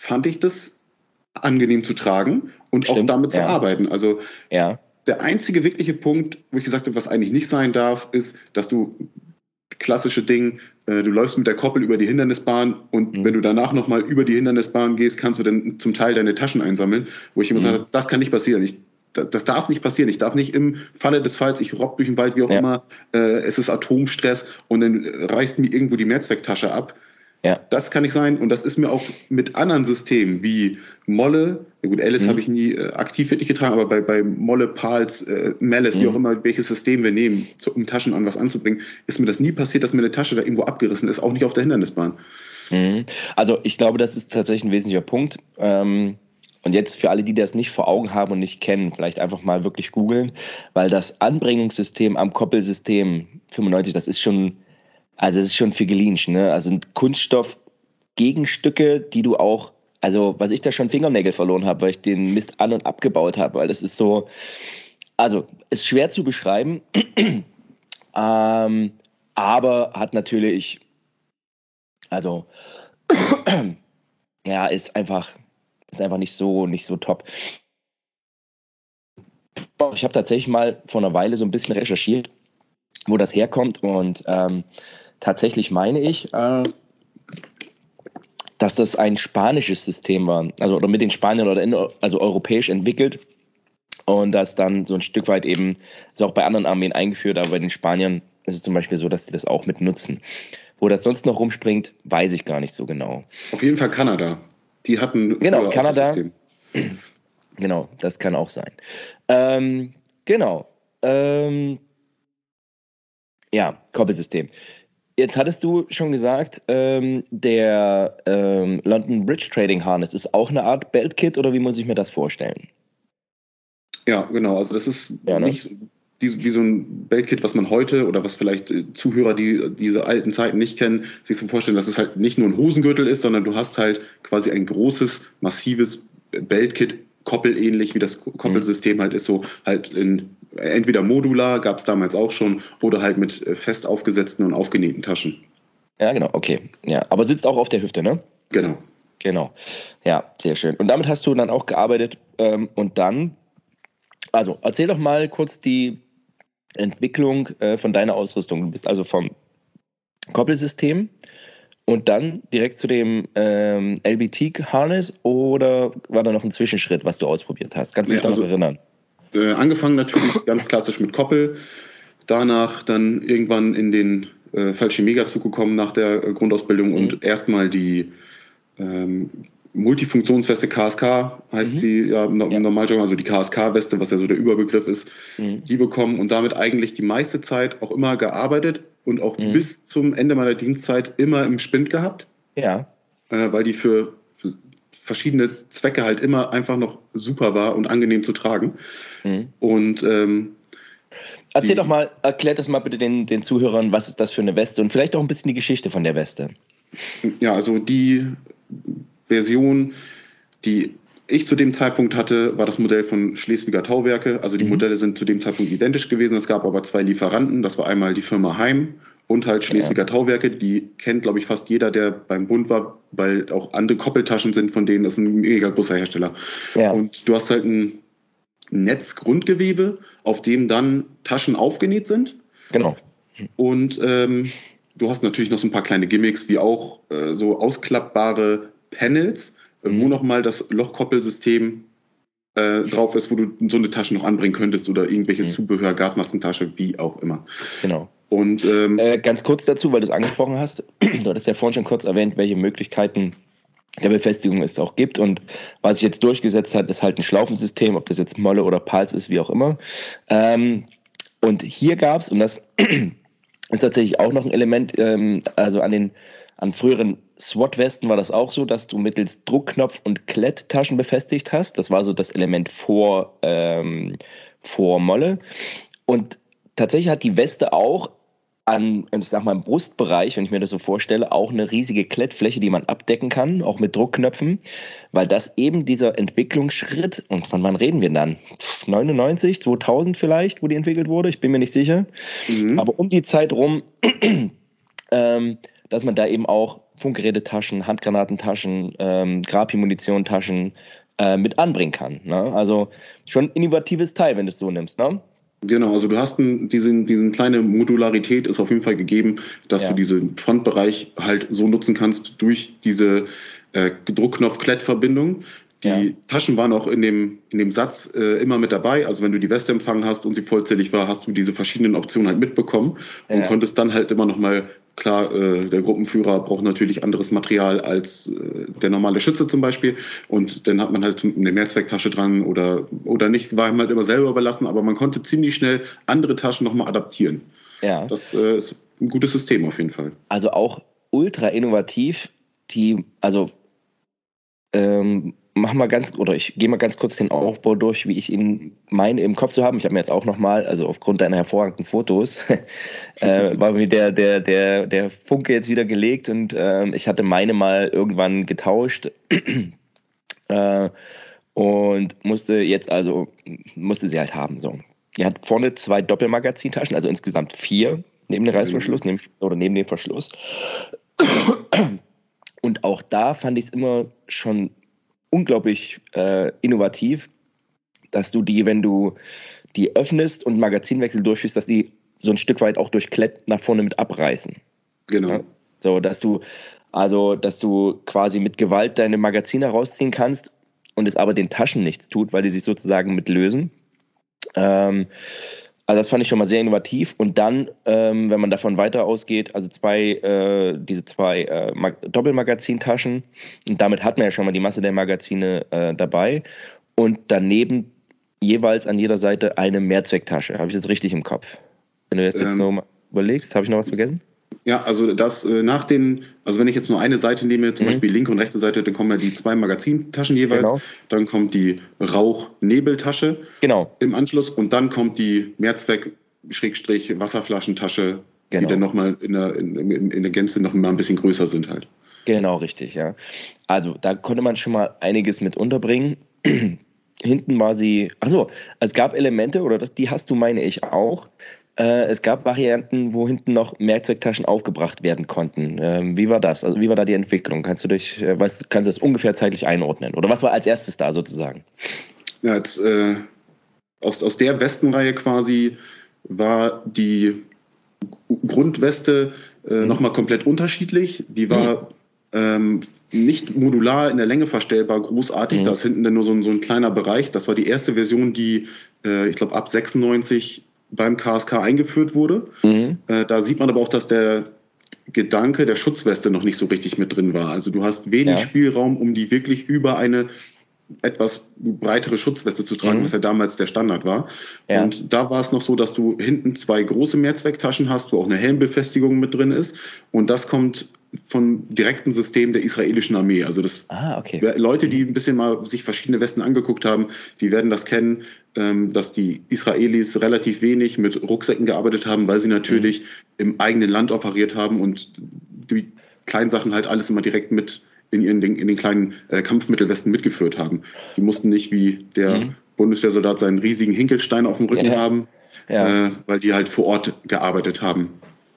fand ich das angenehm zu tragen und Stimmt, auch damit ja. zu arbeiten. Also ja. Der einzige wirkliche Punkt, wo ich gesagt habe, was eigentlich nicht sein darf, ist, dass du klassische Ding, äh, du läufst mit der Koppel über die Hindernisbahn und mhm. wenn du danach nochmal über die Hindernisbahn gehst, kannst du dann zum Teil deine Taschen einsammeln, wo ich immer mhm. sage, das kann nicht passieren. Ich, das darf nicht passieren. Ich darf nicht im Falle des Falls, ich robb durch den Wald, wie auch ja. immer, äh, es ist Atomstress und dann reißt mir irgendwo die Mehrzwecktasche ab. Ja. Das kann nicht sein. Und das ist mir auch mit anderen Systemen wie Molle, ja gut, Alice mhm. habe ich nie äh, aktiv wirklich getragen, aber bei, bei Molle, Pals, äh, Malice, mhm. wie auch immer, welches System wir nehmen, zu, um Taschen an was anzubringen, ist mir das nie passiert, dass mir eine Tasche da irgendwo abgerissen ist, auch nicht auf der Hindernisbahn. Mhm. Also ich glaube, das ist tatsächlich ein wesentlicher Punkt. Ähm und jetzt für alle, die das nicht vor Augen haben und nicht kennen, vielleicht einfach mal wirklich googeln, weil das Anbringungssystem am Koppelsystem 95, das ist schon also es ist schon viel Figelinsch, ne? Also sind Kunststoffgegenstücke, die du auch, also was ich da schon Fingernägel verloren habe, weil ich den Mist an- und abgebaut habe, weil das ist so, also ist schwer zu beschreiben, ähm, aber hat natürlich, also ja, ist einfach, ist einfach nicht so, nicht so top. Ich habe tatsächlich mal vor einer Weile so ein bisschen recherchiert, wo das herkommt und ähm, tatsächlich meine ich, äh, dass das ein spanisches System war, also oder mit den Spaniern oder in, also europäisch entwickelt und das dann so ein Stück weit eben ist auch bei anderen Armeen eingeführt, aber bei den Spaniern ist es zum Beispiel so, dass sie das auch mit nutzen. Wo das sonst noch rumspringt, weiß ich gar nicht so genau. Auf jeden Fall Kanada. Die hatten genau Kanada. Genau, das kann auch sein. Ähm, genau. Ähm, ja, Koppelsystem. Jetzt hattest du schon gesagt, ähm, der ähm, London Bridge Trading Harness ist auch eine Art Beltkit oder wie muss ich mir das vorstellen? Ja, genau. Also das ist ja, ne? nicht wie, wie, so ein Beltkit, was man heute oder was vielleicht äh, Zuhörer, die diese alten Zeiten nicht kennen, sich so vorstellen, dass es halt nicht nur ein Hosengürtel ist, sondern du hast halt quasi ein großes, massives Beltkit, koppelähnlich wie das Koppelsystem mhm. halt ist, so halt in entweder modular, gab es damals auch schon, oder halt mit äh, fest aufgesetzten und aufgenähten Taschen. Ja, genau, okay. Ja, aber sitzt auch auf der Hüfte, ne? Genau. Genau. Ja, sehr schön. Und damit hast du dann auch gearbeitet ähm, und dann, also erzähl doch mal kurz die Entwicklung äh, von deiner Ausrüstung. Du bist also vom Koppelsystem und dann direkt zu dem ähm, LBT-Harness oder war da noch ein Zwischenschritt, was du ausprobiert hast? Kannst du dich ja, also, noch erinnern? Äh, angefangen natürlich ganz klassisch mit Koppel, danach dann irgendwann in den äh, Fallschirmjägerzug gekommen nach der äh, Grundausbildung mhm. und erstmal die ähm, Multifunktionsweste KSK heißt mhm. sie ja im ja. Normaljargon, also die KSK-Weste, was ja so der Überbegriff ist, mhm. die bekommen und damit eigentlich die meiste Zeit auch immer gearbeitet und auch mhm. bis zum Ende meiner Dienstzeit immer im Spind gehabt. Ja. Äh, weil die für, für, verschiedene Zwecke halt immer einfach noch super war und angenehm zu tragen. Mhm. Und ähm, Erzähl doch mal, erklär das mal bitte den, den Zuhörern, was ist das für eine Weste und vielleicht auch ein bisschen die Geschichte von der Weste. Ja, also die Version, die ich zu dem Zeitpunkt hatte, war das Modell von Schleswiger Tauwerke. Also die mhm. Modelle sind zu dem Zeitpunkt identisch gewesen. Es gab aber zwei Lieferanten. Das war einmal die Firma Heim und halt Schleswiger ja. Tauwerke. Die kennt, glaube ich, fast jeder, der beim Bund war, weil auch andere Koppeltaschen sind von denen. Das ist ein mega großer Hersteller. Ja. Und du hast halt ein Netzgrundgewebe, auf dem dann Taschen aufgenäht sind. Genau. Und ähm, du hast natürlich noch so ein paar kleine Gimmicks, wie auch äh, so ausklappbare Panels, mhm. wo nochmal das Lochkoppelsystem äh, drauf ist, wo du so eine Tasche noch anbringen könntest oder irgendwelches mhm. Zubehör, Gasmaskentasche, wie auch immer. Genau. Und ähm, äh, ganz kurz dazu, weil du es angesprochen hast, du hattest ja vorhin schon kurz erwähnt, welche Möglichkeiten der Befestigung es auch gibt. Und was sich jetzt durchgesetzt hat, ist halt ein Schlaufensystem, ob das jetzt Molle oder Pals ist, wie auch immer. Ähm, und hier gab es, und das ist tatsächlich auch noch ein Element, ähm, also an den an früheren SWAT-Westen war das auch so, dass du mittels Druckknopf und Kletttaschen befestigt hast. Das war so das Element vor, ähm, vor Molle. Und tatsächlich hat die Weste auch an, ich sag mal, im Brustbereich, wenn ich mir das so vorstelle, auch eine riesige Klettfläche, die man abdecken kann, auch mit Druckknöpfen, weil das eben dieser Entwicklungsschritt, und von wann reden wir dann? 99, 2000 vielleicht, wo die entwickelt wurde, ich bin mir nicht sicher, mhm. aber um die Zeit rum ähm, dass man da eben auch Funkgerätetaschen, Handgranatentaschen, ähm, Grapi-Munitiontaschen äh, mit anbringen kann. Ne? Also schon ein innovatives Teil, wenn du es so nimmst. Ne? Genau, also du hast einen, diesen, diesen kleine Modularität ist auf jeden Fall gegeben, dass ja. du diesen Frontbereich halt so nutzen kannst durch diese äh, Druckknopf-Klettverbindung. Die ja. Taschen waren auch in dem, in dem Satz äh, immer mit dabei. Also wenn du die Weste empfangen hast und sie vollzählig war, hast du diese verschiedenen Optionen halt mitbekommen ja. und konntest dann halt immer noch mal Klar, äh, der Gruppenführer braucht natürlich anderes Material als äh, der normale Schütze zum Beispiel. Und dann hat man halt eine Mehrzwecktasche dran oder, oder nicht, war ihm halt immer selber überlassen. Aber man konnte ziemlich schnell andere Taschen nochmal adaptieren. Ja. Das äh, ist ein gutes System auf jeden Fall. Also auch ultra innovativ. Die, also ähm, mach mal ganz, oder ich gehe mal ganz kurz den Aufbau durch, wie ich ihn meine im Kopf zu haben. Ich habe mir jetzt auch nochmal, also aufgrund deiner hervorragenden Fotos, äh, war mir der, der, der, der Funke jetzt wieder gelegt und äh, ich hatte meine mal irgendwann getauscht. äh, und musste jetzt also, musste sie halt haben. So. Die hat vorne zwei Doppelmagazintaschen, also insgesamt vier neben dem Reißverschluss neben, oder neben dem Verschluss. Und auch da fand ich es immer schon unglaublich äh, innovativ, dass du die, wenn du die öffnest und Magazinwechsel durchführst, dass die so ein Stück weit auch durch Klett nach vorne mit abreißen. Genau. Ja? So, dass du, also, dass du quasi mit Gewalt deine Magazine rausziehen kannst und es aber den Taschen nichts tut, weil die sich sozusagen mit lösen. Ähm, also das fand ich schon mal sehr innovativ. Und dann, ähm, wenn man davon weiter ausgeht, also zwei, äh, diese zwei äh, Doppelmagazintaschen, und damit hat man ja schon mal die Masse der Magazine äh, dabei. Und daneben jeweils an jeder Seite eine Mehrzwecktasche. Habe ich das richtig im Kopf? Wenn du jetzt, ähm, jetzt noch überlegst, habe ich noch was vergessen? Ja, also das äh, nach den, also wenn ich jetzt nur eine Seite nehme, zum mhm. Beispiel linke und rechte Seite, dann kommen ja die zwei Magazintaschen jeweils. Genau. Dann kommt die Rauch-Nebeltasche genau. im Anschluss und dann kommt die Mehrzweck-Wasserflaschentasche, genau. die dann nochmal in der, in, in, in der Gänze noch mal ein bisschen größer sind halt. Genau, richtig, ja. Also da konnte man schon mal einiges mit unterbringen. Hinten war sie, achso, es gab Elemente, oder die hast du, meine ich, auch, äh, es gab Varianten, wo hinten noch Merkzeugtaschen aufgebracht werden konnten. Ähm, wie war das? Also wie war da die Entwicklung? Kannst du dich, äh, weißt, kannst du das ungefähr zeitlich einordnen? Oder was war als erstes da sozusagen? Ja, jetzt, äh, aus, aus der Westenreihe quasi war die Grundweste äh, mhm. nochmal komplett unterschiedlich. Die war mhm. ähm, nicht modular in der Länge verstellbar, großartig. Mhm. Da ist hinten dann nur so ein, so ein kleiner Bereich. Das war die erste Version, die, äh, ich glaube, ab 96 beim KSK eingeführt wurde. Mhm. Äh, da sieht man aber auch, dass der Gedanke der Schutzweste noch nicht so richtig mit drin war. Also du hast wenig ja. Spielraum, um die wirklich über eine etwas breitere Schutzweste zu tragen, mhm. was ja damals der Standard war. Ja. Und da war es noch so, dass du hinten zwei große Mehrzwecktaschen hast, wo auch eine Helmbefestigung mit drin ist. Und das kommt vom direkten System der israelischen Armee. Also das ah, okay. Leute, die ein bisschen mal sich verschiedene Westen angeguckt haben, die werden das kennen, ähm, dass die Israelis relativ wenig mit Rucksäcken gearbeitet haben, weil sie natürlich mhm. im eigenen Land operiert haben und die kleinen Sachen halt alles immer direkt mit in, ihren, in den kleinen äh, Kampfmittelwesten mitgeführt haben. Die mussten nicht wie der mhm. Bundeswehrsoldat seinen riesigen Hinkelstein auf dem Rücken ja. haben, ja. Äh, weil die halt vor Ort gearbeitet haben.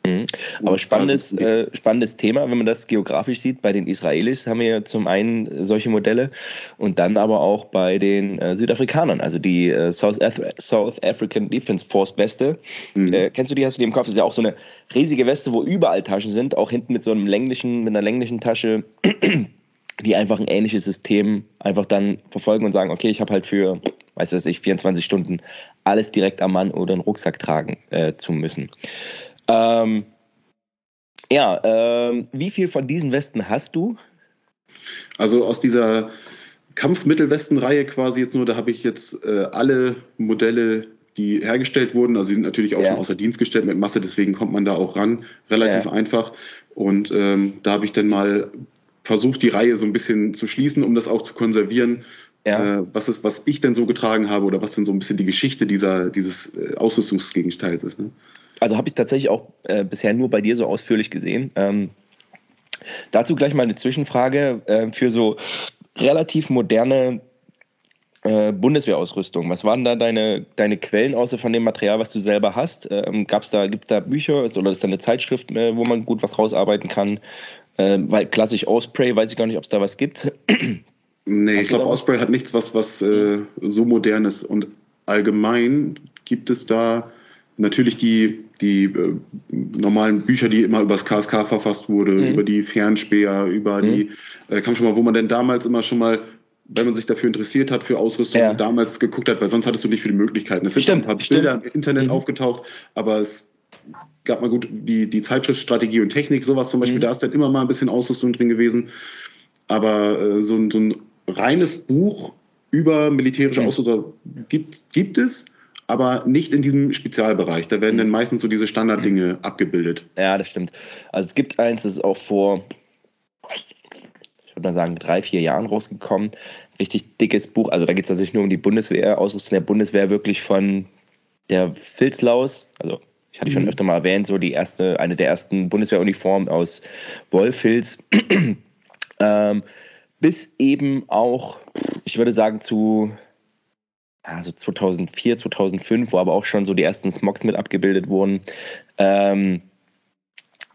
Mhm. Aber spannendes, äh, spannendes Thema, wenn man das geografisch sieht. Bei den Israelis haben wir zum einen solche Modelle und dann aber auch bei den äh, Südafrikanern, also die äh, South, Af South, African Defense Force Weste. Mhm. Äh, kennst du die? Hast du die im Kopf? Das ist ja auch so eine riesige Weste, wo überall Taschen sind, auch hinten mit so einem länglichen, mit einer länglichen Tasche. die einfach ein ähnliches System einfach dann verfolgen und sagen, okay, ich habe halt für, weiß was ich, 24 Stunden alles direkt am Mann oder einen Rucksack tragen äh, zu müssen. Ähm, ja, ähm, wie viel von diesen Westen hast du? Also aus dieser Kampfmittelwestenreihe quasi jetzt nur, da habe ich jetzt äh, alle Modelle, die hergestellt wurden. Also die sind natürlich auch ja. schon außer Dienst gestellt mit Masse, deswegen kommt man da auch ran, relativ ja. einfach. Und ähm, da habe ich dann mal versucht, die Reihe so ein bisschen zu schließen, um das auch zu konservieren. Ja. Äh, was ist, was ich denn so getragen habe oder was denn so ein bisschen die Geschichte dieser, dieses äh, Ausrüstungsgegenteils ist. Ne? Also habe ich tatsächlich auch äh, bisher nur bei dir so ausführlich gesehen. Ähm, dazu gleich mal eine Zwischenfrage äh, für so relativ moderne äh, Bundeswehrausrüstung. Was waren da deine, deine Quellen außer von dem Material, was du selber hast? Ähm, gab's da, Gibt es da Bücher oder ist da eine Zeitschrift, äh, wo man gut was rausarbeiten kann? Äh, weil klassisch Osprey, weiß ich gar nicht, ob es da was gibt. Nee, ich glaube, Osprey hat nichts, was, was äh, so modern ist. Und allgemein gibt es da natürlich die, die äh, normalen Bücher, die immer über das KSK verfasst wurde, mhm. über die Fernspäher, über mhm. die, äh, kam schon mal, wo man denn damals immer schon mal, wenn man sich dafür interessiert hat, für Ausrüstung, ja. damals geguckt hat, weil sonst hattest du nicht viele Möglichkeiten. Es sind stimmt, ein paar stimmt. Bilder im Internet mhm. aufgetaucht, aber es gab mal gut die, die Zeitschrift Strategie und Technik, sowas zum Beispiel, mhm. da ist dann immer mal ein bisschen Ausrüstung drin gewesen. Aber äh, so, so ein reines Buch über militärische mhm. Ausrüstung gibt, gibt es aber nicht in diesem Spezialbereich. Da werden dann meistens so diese Standarddinge abgebildet. Ja, das stimmt. Also es gibt eins, das ist auch vor, ich würde mal sagen, drei, vier Jahren rausgekommen. Richtig dickes Buch. Also da geht es tatsächlich nur um die Bundeswehr, Ausrüstung der Bundeswehr, wirklich von der Filzlaus, also ich hatte mhm. schon öfter mal erwähnt, so die erste, eine der ersten Bundeswehruniformen aus Wollfilz. ähm, bis eben auch, ich würde sagen, zu also 2004, 2005, wo aber auch schon so die ersten Smogs mit abgebildet wurden. Ähm,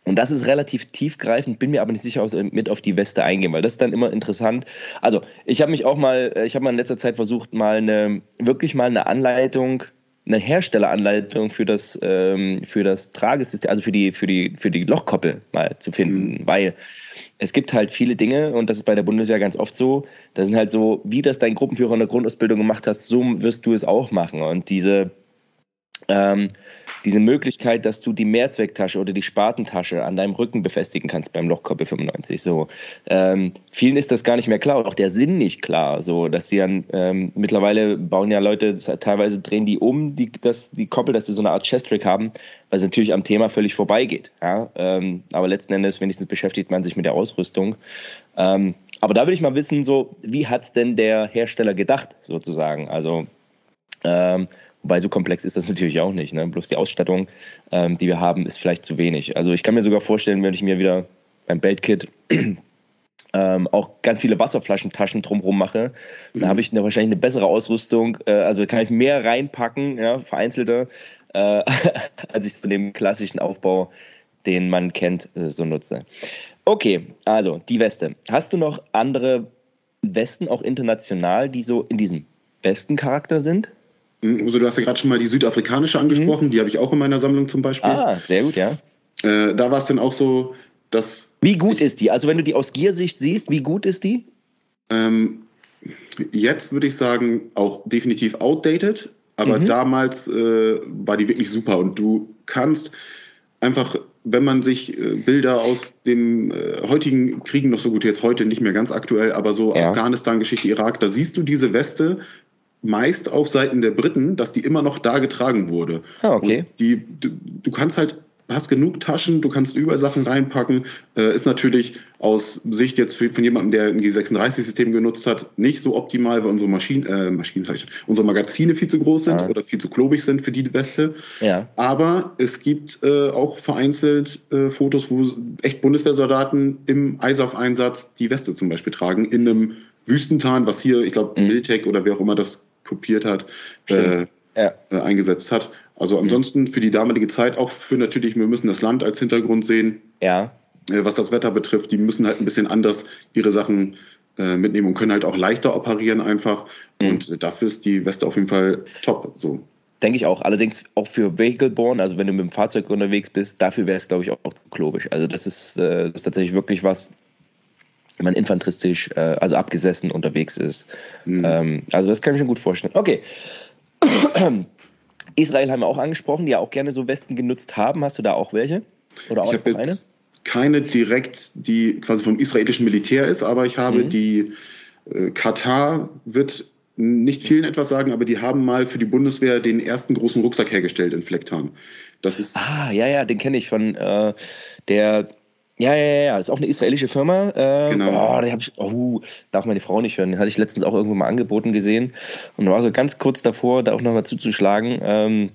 und das ist relativ tiefgreifend, bin mir aber nicht sicher, ob mit auf die Weste eingehen, weil das ist dann immer interessant. Also, ich habe mich auch mal, ich habe mal in letzter Zeit versucht, mal eine, wirklich mal eine Anleitung eine Herstelleranleitung für das, ähm, für das Tragesystem, also für die, für die, für die Lochkoppel mal zu finden, mhm. weil es gibt halt viele Dinge und das ist bei der Bundeswehr ganz oft so. Da sind halt so, wie das dein Gruppenführer in der Grundausbildung gemacht hast, so wirst du es auch machen. Und diese, ähm, diese Möglichkeit, dass du die Mehrzwecktasche oder die Spatentasche an deinem Rücken befestigen kannst beim Lochkoppel 95. So, ähm, vielen ist das gar nicht mehr klar, auch der Sinn nicht klar. So, dass sie dann ähm, mittlerweile bauen ja Leute, teilweise drehen die um, die, das, die Koppel, dass sie so eine Art Chest-Trick haben, weil es natürlich am Thema völlig vorbeigeht. Ja? Ähm, aber letzten Endes, wenigstens beschäftigt man sich mit der Ausrüstung. Ähm, aber da will ich mal wissen, so, wie hat es denn der Hersteller gedacht, sozusagen? Also, ähm, Wobei so komplex ist das natürlich auch nicht. Ne? Bloß die Ausstattung, ähm, die wir haben, ist vielleicht zu wenig. Also ich kann mir sogar vorstellen, wenn ich mir wieder beim Beltkit ähm, auch ganz viele Wasserflaschentaschen drumherum mache, mhm. dann habe ich wahrscheinlich eine bessere Ausrüstung. Äh, also kann ich mehr reinpacken, ja, vereinzelte, äh, als ich so dem klassischen Aufbau, den man kennt, äh, so nutze. Okay, also die Weste. Hast du noch andere Westen, auch international, die so in diesem Westencharakter sind? Also du hast ja gerade schon mal die südafrikanische angesprochen, mhm. die habe ich auch in meiner Sammlung zum Beispiel. Ah, sehr gut, ja. Äh, da war es dann auch so, dass. Wie gut ist die? Also wenn du die aus Giersicht siehst, wie gut ist die? Ähm, jetzt würde ich sagen, auch definitiv outdated, aber mhm. damals äh, war die wirklich super und du kannst einfach wenn man sich äh, Bilder aus dem äh, heutigen Kriegen noch so gut, jetzt heute nicht mehr ganz aktuell, aber so ja. Afghanistan-Geschichte, Irak, da siehst du diese Weste meist auf Seiten der Briten, dass die immer noch da getragen wurde. Ah, okay. die, du, du kannst halt hast genug Taschen, du kannst überall Sachen reinpacken. Äh, ist natürlich aus Sicht jetzt von jemandem, der ein G36-System genutzt hat, nicht so optimal, weil unsere Maschinen, äh, Maschinen unsere Magazine viel zu groß sind ja. oder viel zu klobig sind für die Beste. Ja. Aber es gibt äh, auch vereinzelt äh, Fotos, wo echt Bundeswehrsoldaten im ISAF-Einsatz die Weste zum Beispiel tragen, in einem Wüstentarn, was hier, ich glaube, mhm. Miltech oder wer auch immer das kopiert hat, äh, ja. Äh, eingesetzt hat. Also mhm. ansonsten für die damalige Zeit, auch für natürlich, wir müssen das Land als Hintergrund sehen. Ja. Äh, was das Wetter betrifft, die müssen halt ein bisschen anders ihre Sachen äh, mitnehmen und können halt auch leichter operieren einfach. Mhm. Und dafür ist die Weste auf jeden Fall top. So. Denke ich auch. Allerdings auch für Vehicle-Born, also wenn du mit dem Fahrzeug unterwegs bist, dafür wäre es, glaube ich, auch, auch klobisch. Also das ist, äh, das ist tatsächlich wirklich was, wenn man infanteristisch, äh, also abgesessen unterwegs ist. Mhm. Ähm, also das kann ich mir gut vorstellen. Okay. Israel haben wir auch angesprochen, die ja auch gerne so Westen genutzt haben. Hast du da auch welche? Oder auch ich habe eine? keine direkt, die quasi vom israelischen Militär ist, aber ich habe mhm. die äh, Katar wird nicht vielen etwas sagen, aber die haben mal für die Bundeswehr den ersten großen Rucksack hergestellt in Flecktarn. Das ist ah, ja, ja, den kenne ich von äh, der ja, ja, ja, ja, ist auch eine israelische Firma. Ähm, genau. Oh, den ich, oh, darf meine Frau nicht hören. Den hatte ich letztens auch irgendwo mal angeboten gesehen und war so ganz kurz davor, da auch nochmal zuzuschlagen. Ähm,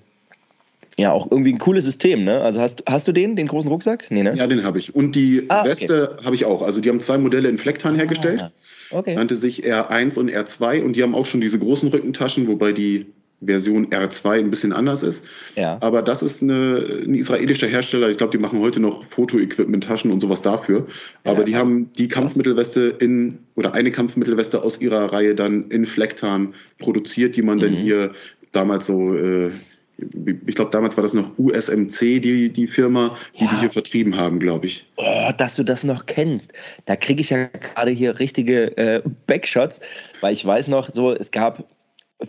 ja, auch irgendwie ein cooles System, ne? Also hast, hast du den, den großen Rucksack? Nee, ne? Ja, den habe ich. Und die ah, Weste okay. habe ich auch. Also die haben zwei Modelle in Flecktan hergestellt. Ah, okay. Nannte sich R1 und R2 und die haben auch schon diese großen Rückentaschen, wobei die Version R2 ein bisschen anders ist. Ja. Aber das ist eine, ein israelischer Hersteller. Ich glaube, die machen heute noch Fotoequipment-Taschen und sowas dafür. Aber ja. die haben die Kampfmittelweste in oder eine Kampfmittelweste aus ihrer Reihe dann in Flecktarn produziert, die man mhm. dann hier damals so äh, ich glaube, damals war das noch USMC, die, die Firma, die ja. die hier vertrieben haben, glaube ich. Oh, dass du das noch kennst. Da kriege ich ja gerade hier richtige äh, Backshots, weil ich weiß noch, so, es gab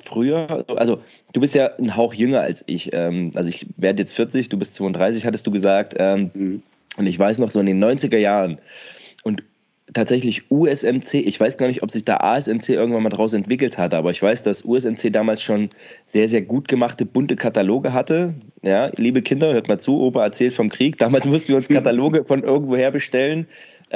früher, also du bist ja ein Hauch jünger als ich. Ähm, also ich werde jetzt 40, du bist 32, hattest du gesagt. Ähm, mhm. Und ich weiß noch so in den 90er Jahren. Und tatsächlich USMC, ich weiß gar nicht, ob sich da ASMC irgendwann mal draus entwickelt hat, aber ich weiß, dass USMC damals schon sehr, sehr gut gemachte, bunte Kataloge hatte. Ja, liebe Kinder, hört mal zu, Opa erzählt vom Krieg. Damals mussten wir uns Kataloge von irgendwoher bestellen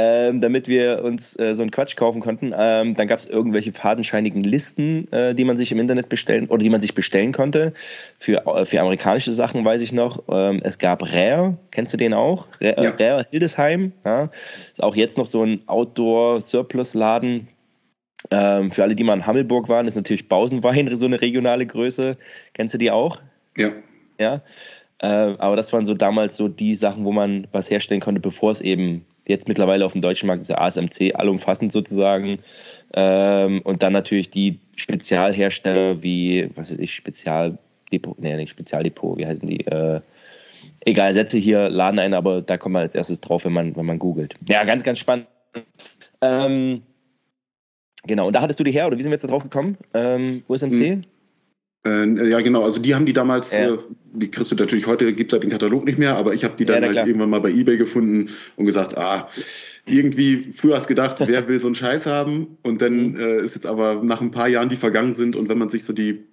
ähm, damit wir uns äh, so einen Quatsch kaufen konnten. Ähm, dann gab es irgendwelche fadenscheinigen Listen, äh, die man sich im Internet bestellen oder die man sich bestellen konnte. Für, äh, für amerikanische Sachen weiß ich noch. Ähm, es gab Rare, kennst du den auch? Rare, äh, ja. Rare Hildesheim. Ja? Ist auch jetzt noch so ein Outdoor-Surplus-Laden. Ähm, für alle, die mal in Hammelburg waren, ist natürlich Bausenwein so eine regionale Größe. Kennst du die auch? Ja. Ja. Äh, aber das waren so damals so die Sachen, wo man was herstellen konnte, bevor es eben Jetzt mittlerweile auf dem deutschen Markt ist der ASMC allumfassend sozusagen. Ähm, und dann natürlich die Spezialhersteller wie, was weiß ich, Spezialdepot, nee, nicht Spezialdepot, wie heißen die? Äh, egal, Sätze hier laden ein, aber da kommt man als erstes drauf, wenn man, wenn man googelt. Ja, ganz, ganz spannend. Ähm, genau, und da hattest du die her, oder wie sind wir jetzt da drauf gekommen? Ähm, USMC? Hm. Äh, ja, genau. Also die haben die damals, ja. äh, die kriegst du natürlich heute, gibt es halt den Katalog nicht mehr, aber ich habe die dann ja, halt irgendwann mal bei Ebay gefunden und gesagt, ah, irgendwie, früher hast gedacht, wer will so einen Scheiß haben? Und dann mhm. äh, ist jetzt aber nach ein paar Jahren, die vergangen sind und wenn man sich so die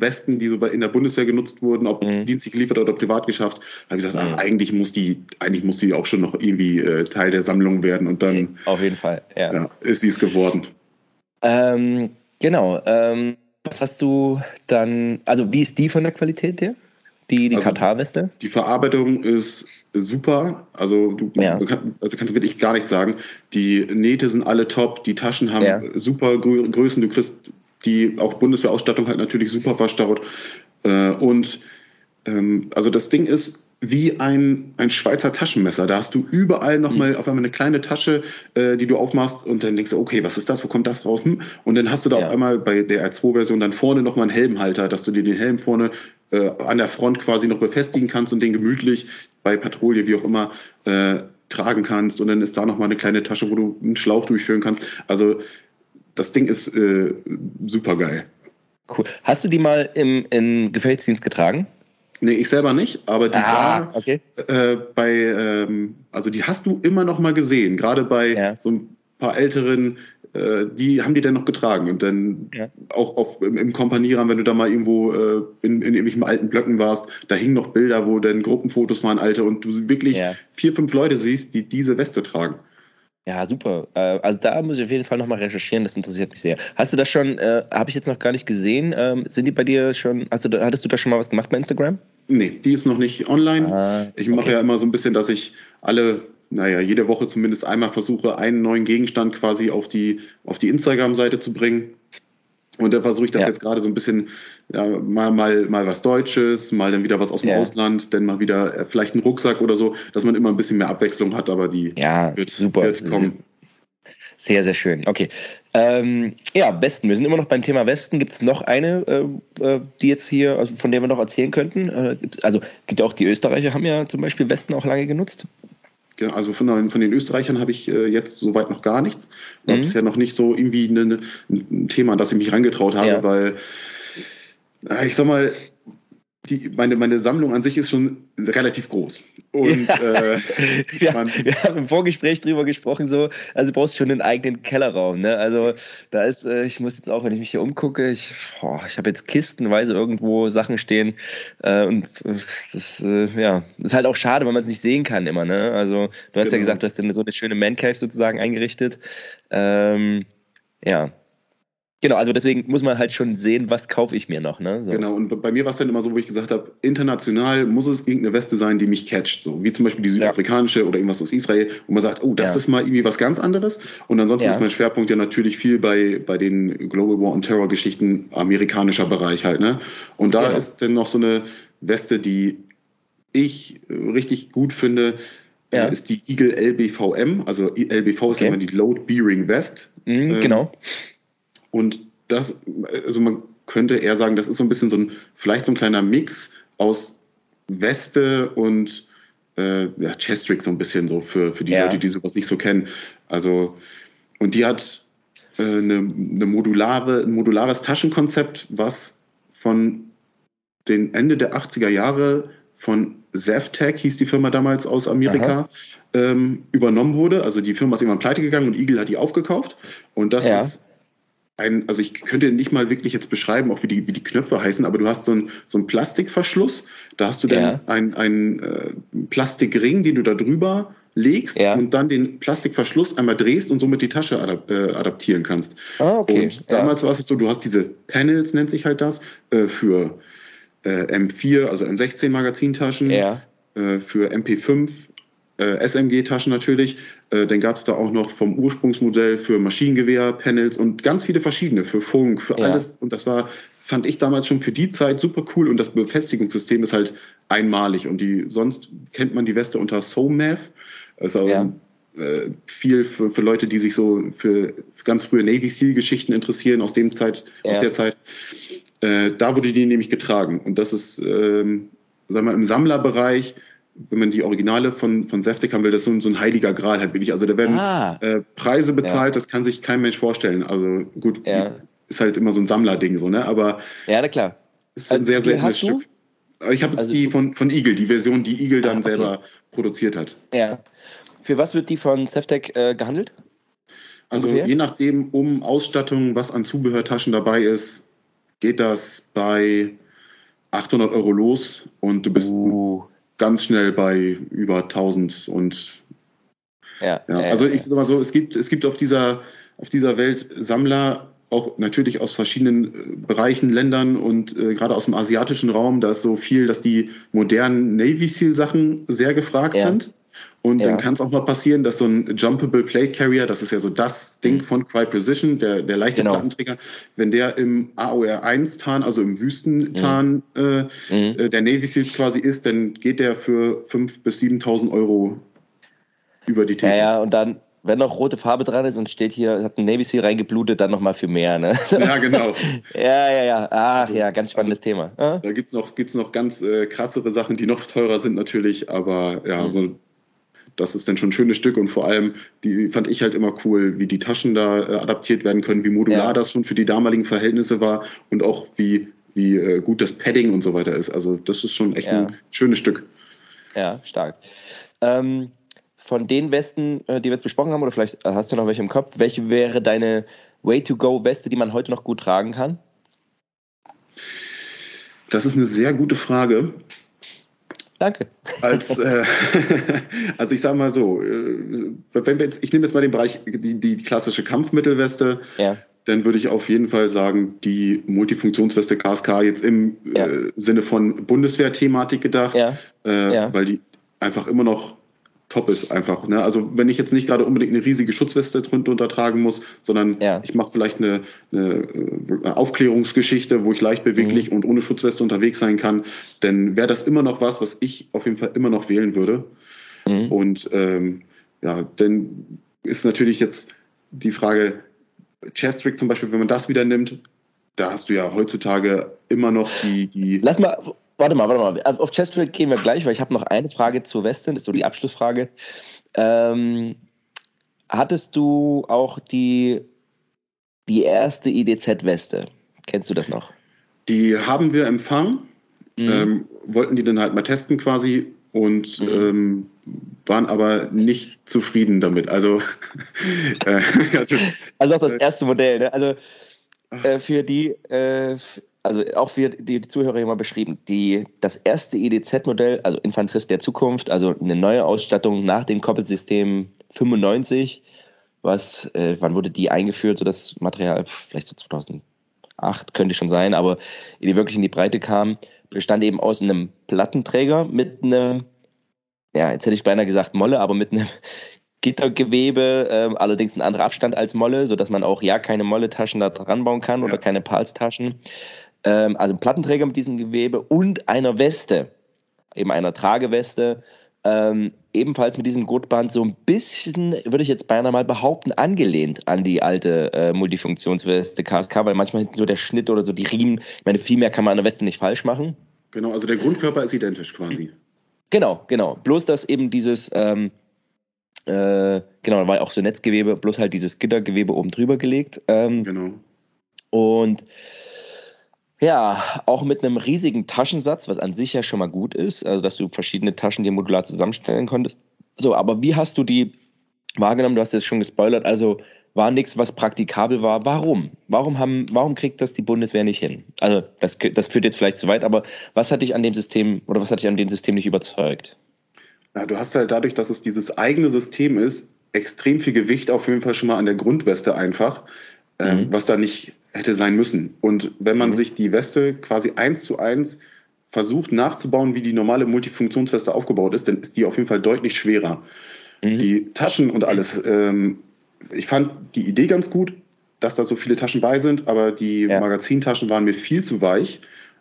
Westen, die so in der Bundeswehr genutzt wurden, ob mhm. dienstlich geliefert oder privat geschafft, habe ich gesagt, ach, eigentlich muss die, eigentlich muss die auch schon noch irgendwie äh, Teil der Sammlung werden und dann. Auf jeden Fall, ja. ja ist sie es geworden. Ähm, genau. Ähm was hast du dann, also wie ist die von der Qualität her? Die, die also Katar-Weste? Die Verarbeitung ist super. Also du ja. kann, also kannst du wirklich gar nichts sagen. Die Nähte sind alle top, die Taschen haben ja. super Größen, du kriegst die auch Bundeswehrausstattung halt natürlich super verstaut. Äh, und ähm, also das Ding ist, wie ein, ein Schweizer Taschenmesser. Da hast du überall nochmal mhm. auf einmal eine kleine Tasche, äh, die du aufmachst und dann denkst du, okay, was ist das, wo kommt das raus? Hm? Und dann hast du da ja. auf einmal bei der R2-Version dann vorne nochmal einen Helmhalter, dass du dir den Helm vorne äh, an der Front quasi noch befestigen kannst und den gemütlich bei Patrouille, wie auch immer, äh, tragen kannst. Und dann ist da nochmal eine kleine Tasche, wo du einen Schlauch durchführen kannst. Also das Ding ist äh, super geil. Cool. Hast du die mal im, im Gefechtsdienst getragen? Nee, ich selber nicht, aber die Ah, war okay. äh, bei, ähm, also die hast du immer noch mal gesehen, gerade bei Ja. so ein paar älteren, äh, die haben die dann noch getragen und dann Ja. auch auf, im, im Kompanierahmen, wenn du da mal irgendwo äh, in, in irgendwelchen alten Blöcken warst, da hingen noch Bilder, wo dann Gruppenfotos waren, alte und du wirklich Ja. vier, fünf Leute siehst, die diese Weste tragen. Ja, super. Äh, Also da muss ich auf jeden Fall nochmal recherchieren, das interessiert mich sehr. Hast du das schon, äh, habe ich jetzt noch gar nicht gesehen, ähm, sind die bei dir schon, da- hattest du da schon mal was gemacht bei Instagram? Nee, die ist noch nicht online. Ah, Ich mache okay. ja immer so ein bisschen, dass ich alle, naja, jede Woche zumindest einmal versuche, einen neuen Gegenstand quasi auf die, auf die Instagram-Seite zu bringen. Und da versuche ich das Ja. jetzt gerade so ein bisschen, ja, mal, mal, mal was Deutsches, mal dann wieder was aus dem Ja. Ausland, dann mal wieder äh, vielleicht einen Rucksack oder so, dass man immer ein bisschen mehr Abwechslung hat, aber die wird, super. wird kommen. Sehr, sehr schön. Okay. Ähm, ja, Westen. Wir sind immer noch beim Thema Westen. Gibt es noch eine, äh, äh, die jetzt hier, also von der wir noch erzählen könnten? Äh, also gibt auch die Österreicher haben ja zum Beispiel Westen auch lange genutzt. Also von, den- von den Österreichern habe ich äh, jetzt soweit noch gar nichts. War Mhm. bisher noch nicht so irgendwie eine, eine, ein Thema, an das ich mich rangetraut habe, Ja. weil äh, ich sag mal, die, meine, meine Sammlung an sich ist schon relativ groß. Und äh, wir, man- wir haben im Vorgespräch drüber gesprochen, so, also du brauchst schon einen eigenen Kellerraum, ne? Also da ist, äh, ich muss jetzt auch, wenn ich mich hier umgucke, ich, boah, ich habe jetzt kistenweise irgendwo Sachen stehen äh, und äh, das äh, ja, ist halt auch schade, weil man es nicht sehen kann immer, ne? Also du hast ja Genau. gesagt, du hast so eine schöne Man Cave sozusagen eingerichtet. Ähm, ja. Genau, also deswegen muss man halt schon sehen, was kaufe ich mir noch, ne? So. Genau, und bei mir war es dann immer so, wo ich gesagt habe, international muss es irgendeine Weste sein, die mich catcht. So wie zum Beispiel die südafrikanische oder irgendwas aus Israel, wo man sagt, oh, das Ja. ist mal irgendwie was ganz anderes. Und ansonsten Ja. ist mein Schwerpunkt ja natürlich viel bei, bei den Global War on Terror Geschichten amerikanischer Bereich halt. Ne? Und da Genau. ist dann noch so eine Weste, die ich richtig gut finde, Ja. äh, ist die Eagle LBVM. Also LBV ist Okay. ja immer die Load Bearing Vest. Mhm, Ähm, genau. Und das, also man könnte eher sagen, das ist so ein bisschen so ein, vielleicht so ein kleiner Mix aus Weste und äh, ja, Chestrick so ein bisschen so für, für die Ja. Leute, die sowas nicht so kennen. Also, und die hat äh, eine, eine modulare, ein modulares Taschenkonzept, was von den Ende der 80er Jahre von Zavtec, hieß die Firma damals aus Amerika, ähm, übernommen wurde. Also die Firma ist irgendwann pleite gegangen und Eagle hat die aufgekauft. Und das Ja. ist ein, also ich könnte nicht mal wirklich jetzt beschreiben, auch wie die, wie die Knöpfe heißen, aber du hast so einen so einen Plastikverschluss, da hast du dann Ja. einen, einen äh, Plastikring, den du da drüber legst Ja. und dann den Plastikverschluss einmal drehst und somit die Tasche adap äh, adaptieren kannst. Ah, okay. Und damals war es so, du hast diese Panels, nennt sich halt das, äh, für äh, M4, also M16 Magazintaschen, ja. äh, für MP5, äh, SMG-Taschen natürlich. Äh, dann gab es da auch noch vom Ursprungsmodell für Maschinengewehr, Panels und ganz viele verschiedene für Funk, für Ja. alles. Und das war, fand ich damals schon für die Zeit super cool. Und das Befestigungssystem ist halt einmalig. Und die, sonst kennt man die Weste unter SOMAF. Also Ja. äh, viel für, für Leute, die sich so für, für ganz frühe Navy Seal-Geschichten interessieren aus dem Zeit, Ja. aus der Zeit. Äh, da wurde die nämlich getragen. Und das ist, ähm, sagen wir, im Sammlerbereich, wenn man die Originale von, von Seftek haben will, das ist so, so ein heiliger Gral halt wirklich. Also da werden Ah, äh, Preise bezahlt, das kann sich kein Mensch vorstellen. Also gut, Ja. ist halt immer so ein Sammlerding so, ne? Aber ja, na klar. es ist ein Also, sehr seltenes? Stück. Aber Ich habe jetzt Also die von, von Eagle, die Version, die Eagle dann Ah, okay. selber produziert hat. Ja. Für was wird die von Ceftec äh, gehandelt? Also Ungefähr? je nachdem, um Ausstattung, was an Zubehörtaschen dabei ist, geht das bei 800 Euro los und du bist Uh, ganz schnell bei über 1000 und ja. ja, also ich sag mal so, es gibt, es gibt auf dieser, auf dieser Welt Sammler, auch natürlich aus verschiedenen äh, Bereichen, Ländern und äh, gerade aus dem asiatischen Raum, da ist so viel, dass die modernen Navy Seal Sachen sehr gefragt Ja. sind. Und Ja. dann kann es auch mal passieren, dass so ein Jumpable Plate Carrier, das ist ja so das Ding Mhm. von Cry Precision, der, der leichte Genau. Plattenträger, wenn der im AOR 1 Tarn, also im Wüstentarn äh, mhm. äh, der Navy Seals quasi ist, dann geht der für 5.000 bis 7.000 Euro über die Ja, Theke. ja, und dann, wenn noch rote Farbe dran ist und steht hier, hat ein Navy Seal reingeblutet, dann nochmal für mehr, ne? Ja, genau. ja, ja, ja. Ach Also- ja, ganz spannendes Thema. Ah? Da gibt es noch, gibt's noch ganz äh, krassere Sachen, die noch teurer sind natürlich, aber ja, Mhm. so, das ist dann schon ein schönes Stück und vor allem, die fand ich halt immer cool, wie die Taschen da äh, adaptiert werden können, wie modular Ja. das schon für die damaligen Verhältnisse war und auch wie, wie äh, gut das Padding und so weiter ist. Also das ist schon echt ja. ein schönes Stück. Ja, stark. Ähm, von den Westen, äh, die wir jetzt besprochen haben, oder vielleicht äh, hast du noch welche im Kopf, welche wäre deine Way-to-Go-Weste, die man heute noch gut tragen kann? Das ist eine sehr gute Frage. Danke. Als, äh, also ich sage mal so, äh, wenn wir jetzt, ich nehme jetzt mal den Bereich, die, die klassische Kampfmittelweste, ja. dann würde ich auf jeden Fall sagen, die Multifunktionsweste KSK jetzt im ja. äh, Sinne von Bundeswehr-Thematik gedacht, ja. Äh, weil die einfach immer noch top ist einfach. Ne? Also wenn ich jetzt nicht gerade unbedingt eine riesige Schutzweste drunter tragen muss, sondern ja. ich mache vielleicht eine, eine, eine, Aufklärungsgeschichte, wo ich leicht beweglich mhm. und ohne Schutzweste unterwegs sein kann, dann wäre das immer noch was, was ich auf jeden Fall immer noch wählen würde. Mhm. Und ähm, ja, dann ist natürlich jetzt die Frage, Chestrick zum Beispiel, wenn man das wieder nimmt, da hast du ja heutzutage immer noch die, die Lass mal Warte mal, warte mal. Auf Chesterfield gehen wir gleich, weil ich habe noch eine Frage zur Westin, das ist so die Abschlussfrage. Ähm, hattest du auch die, die erste IDZ-Weste? Kennst du das noch? Die haben wir empfangen, mhm. ähm, wollten die dann halt mal testen quasi und mhm. ähm, waren aber nicht zufrieden damit. Also, äh, also, also auch das äh, erste Modell, ne? Also äh, für die, äh, also auch für die Zuhörer immer beschrieben, die, das erste EDZ-Modell, also Infanterist der Zukunft, also eine neue Ausstattung nach dem Koppelsystem 95, was, äh, wann wurde die eingeführt, so das Material, vielleicht so 2008 könnte schon sein, aber die wirklich in die Breite kam, bestand eben aus einem Plattenträger mit einem, ja, jetzt hätte ich beinahe gesagt Molle, aber mit einem Gittergewebe, äh, allerdings ein anderer Abstand als Molle, sodass man auch ja keine Molle-Taschen da dran bauen kann ja. oder keine Pals-Taschen ähm, also ein Plattenträger mit diesem Gewebe und einer Weste, eben einer Trageweste, ähm, ebenfalls mit diesem Gurtband so ein bisschen, würde ich jetzt beinahe mal behaupten, angelehnt an die alte äh, Multifunktionsweste KSK, weil manchmal so der Schnitt oder so die Riemen, ich meine, viel mehr kann man an der Weste nicht falsch machen. Genau, also der Grundkörper ist identisch quasi. Genau, genau. Bloß, dass eben dieses, ähm, äh, genau, da war ja auch so Netzgewebe, bloß halt dieses Gittergewebe oben drüber gelegt. Ähm, genau. Und ja, auch mit einem riesigen Taschensatz, was an sich ja schon mal gut ist, also dass du verschiedene Taschen dir modular zusammenstellen konntest. So, aber wie hast du die wahrgenommen? Du hast jetzt schon gespoilert, also war nichts, was praktikabel war. Warum? Warum, haben, warum kriegt das die Bundeswehr nicht hin? Also, das, das führt jetzt vielleicht zu weit, aber was hat dich an dem System oder was hat dich an dem System nicht überzeugt? Na, du hast halt dadurch, dass es dieses eigene System ist, extrem viel Gewicht auf jeden Fall schon mal an der Grundweste einfach, äh, mhm. was da nicht hätte sein müssen. Und wenn man mhm. sich die Weste quasi eins zu eins versucht nachzubauen, wie die normale Multifunktionsweste aufgebaut ist, dann ist die auf jeden Fall deutlich schwerer. Mhm. Die Taschen und alles, ähm, ich fand die Idee ganz gut, dass da so viele Taschen bei sind, aber die ja. Magazintaschen waren mir viel zu weich.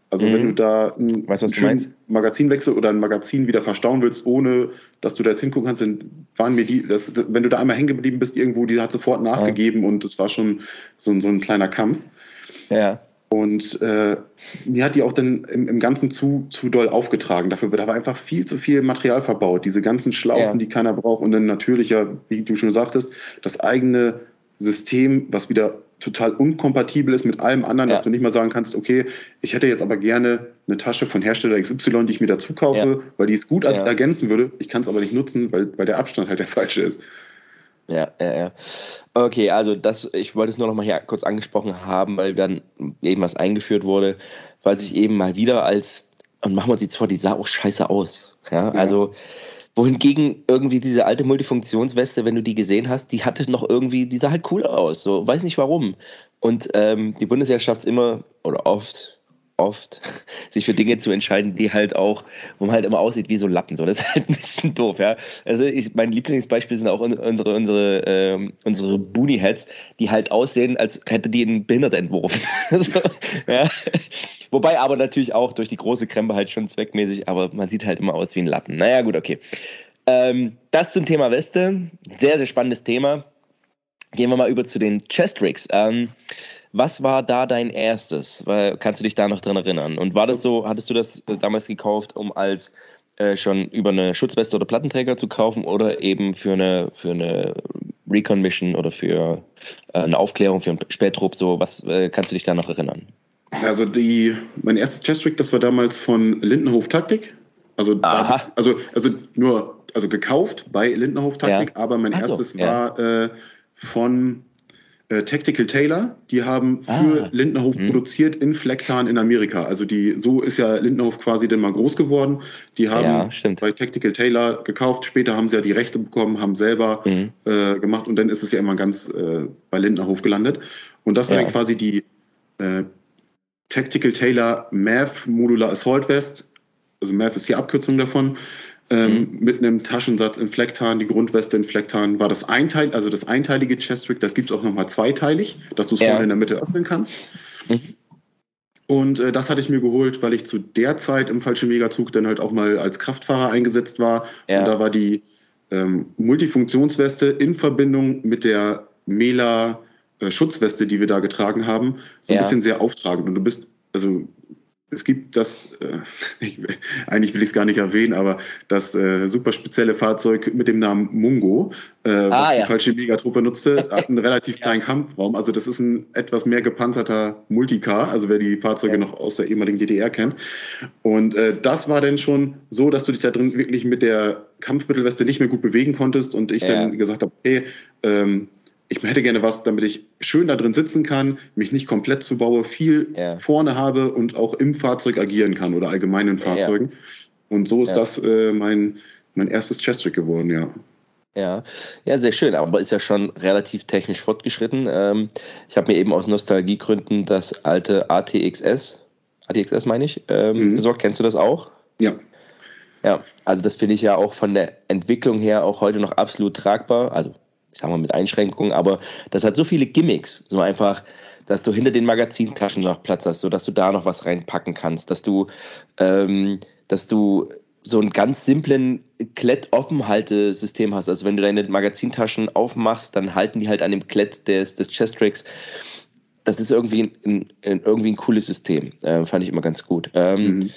Also mhm. wenn du da einen weißt, schönen Magazinwechsel oder ein Magazin wieder verstauen willst, ohne dass du da jetzt hingucken kannst, dann waren mir die, das, wenn du da einmal hängen geblieben bist irgendwo, die hat sofort nachgegeben ja. und das war schon so, so ein kleiner Kampf. Ja. Und äh, mir hat die auch dann im, im Ganzen zu, zu doll aufgetragen. Dafür wird aber einfach viel zu viel Material verbaut. Diese ganzen Schlaufen, ja. die keiner braucht. Und dann natürlich ja, wie du schon sagtest, das eigene System, was wieder total unkompatibel ist mit allem anderen, ja. dass du nicht mal sagen kannst, okay, ich hätte jetzt aber gerne eine Tasche von Hersteller XY, die ich mir dazu kaufe, ja. weil die es gut als ja. ergänzen würde. Ich kann es aber nicht nutzen, weil, weil der Abstand halt der falsche ist. Ja, ja, ja. Okay, also das, ich wollte es nur noch mal hier kurz angesprochen haben, weil dann eben was eingeführt wurde, weil sich eben mal wieder als, und machen wir uns jetzt vor, die sah auch scheiße aus. Ja, also wohingegen irgendwie diese alte Multifunktionsweste, wenn du die gesehen hast, die hatte noch irgendwie, die sah halt cool aus. So, weiß nicht warum. Und ähm, die Bundeswehr schafft immer oder oft, oft, sich für Dinge zu entscheiden, die halt auch, wo man halt immer aussieht wie so Lappen. So, das ist halt ein bisschen doof, ja. Also ich, mein Lieblingsbeispiel sind auch unsere, unsere, ähm, unsere Boonie Heads, die halt aussehen, als hätte die ein Behinderter entworfen. so, ja. Wobei aber natürlich auch durch die große Krempe halt schon zweckmäßig, aber man sieht halt immer aus wie ein Lappen. Naja, gut, okay. Ähm, das zum Thema Weste. Sehr, sehr spannendes Thema. Gehen wir mal über zu den Chest Rigs. Ähm, was war da dein erstes? Kannst du dich da noch dran erinnern? Und war das so, hattest du das damals gekauft, um als äh, schon über eine Schutzweste oder Plattenträger zu kaufen oder eben für eine, für eine Recon Mission oder für äh, eine Aufklärung, für einen Spätrupp? So, was äh, kannst du dich da noch erinnern? Also die, mein erstes Chess-Trick, das war damals von Lindenhof Taktik. Also, da, also, also nur also gekauft bei Lindenhof Taktik, ja. aber mein also, erstes ja. war äh, von äh, Tactical Taylor. Die haben für ah. Lindenhof hm. produziert in Flecktarn in Amerika. Also die, so ist ja Lindenhof quasi dann mal groß geworden. Die haben ja, bei Tactical Taylor gekauft. Später haben sie ja die Rechte bekommen, haben selber mhm. äh, gemacht und dann ist es ja immer ganz äh, bei Lindenhof gelandet. Und das war dann quasi die äh, Tactical Taylor Math Modular Assault Vest. Also Math ist die Abkürzung davon. Ähm, mhm. Mit einem Taschensatz in Flecktarn, die Grundweste in Flecktarn war das Einteil, also das einteilige Chest-Trick, das gibt es auch nochmal zweiteilig, dass du es ja. vorne in der Mitte öffnen kannst. Mhm. Und äh, das hatte ich mir geholt, weil ich zu der Zeit im falschen Megazug dann halt auch mal als Kraftfahrer eingesetzt war. Ja. Und da war die ähm, Multifunktionsweste in Verbindung mit der Mela äh, Schutzweste, die wir da getragen haben, so ein ja. bisschen sehr auftragend. Und du bist, also es gibt das, äh, ich, eigentlich will ich es gar nicht erwähnen, aber das äh, super spezielle Fahrzeug mit dem Namen Mungo, äh, ah, was ja. die falsche Megatruppe nutzte, hat einen relativ kleinen Kampfraum. Also das ist ein etwas mehr gepanzerter Multicar, also wer die Fahrzeuge ja. noch aus der ehemaligen DDR kennt. Und äh, das war dann schon so, dass du dich da drin wirklich mit der Kampfmittelweste nicht mehr gut bewegen konntest und ich ja. dann gesagt habe, okay, ähm, ich hätte gerne was, damit ich schön da drin sitzen kann, mich nicht komplett zubaue, viel ja. vorne habe und auch im Fahrzeug agieren kann oder allgemein in Fahrzeugen. Ja. Und so ist ja. das äh, mein, mein erstes Chess-Trick geworden, ja. Ja, ja, sehr schön, aber ist ja schon relativ technisch fortgeschritten. Ähm, ich habe mir eben aus Nostalgiegründen das alte ATXS, ATXS meine ich, ähm, mhm. besorgt. Kennst du das auch? Ja. Ja, also das finde ich ja auch von der Entwicklung her auch heute noch absolut tragbar. Also ich sag mal mit Einschränkungen, aber das hat so viele Gimmicks, so einfach, dass du hinter den Magazintaschen noch Platz hast, so dass du da noch was reinpacken kannst, dass du, ähm, dass du so einen ganz simplen Klett-Offenhaltesystem hast. Also wenn du deine Magazintaschen aufmachst, dann halten die halt an dem Klett des, des Chest-Tracks. Das ist irgendwie ein, ein, irgendwie ein cooles System. Äh, fand ich immer ganz gut. Ähm, mhm.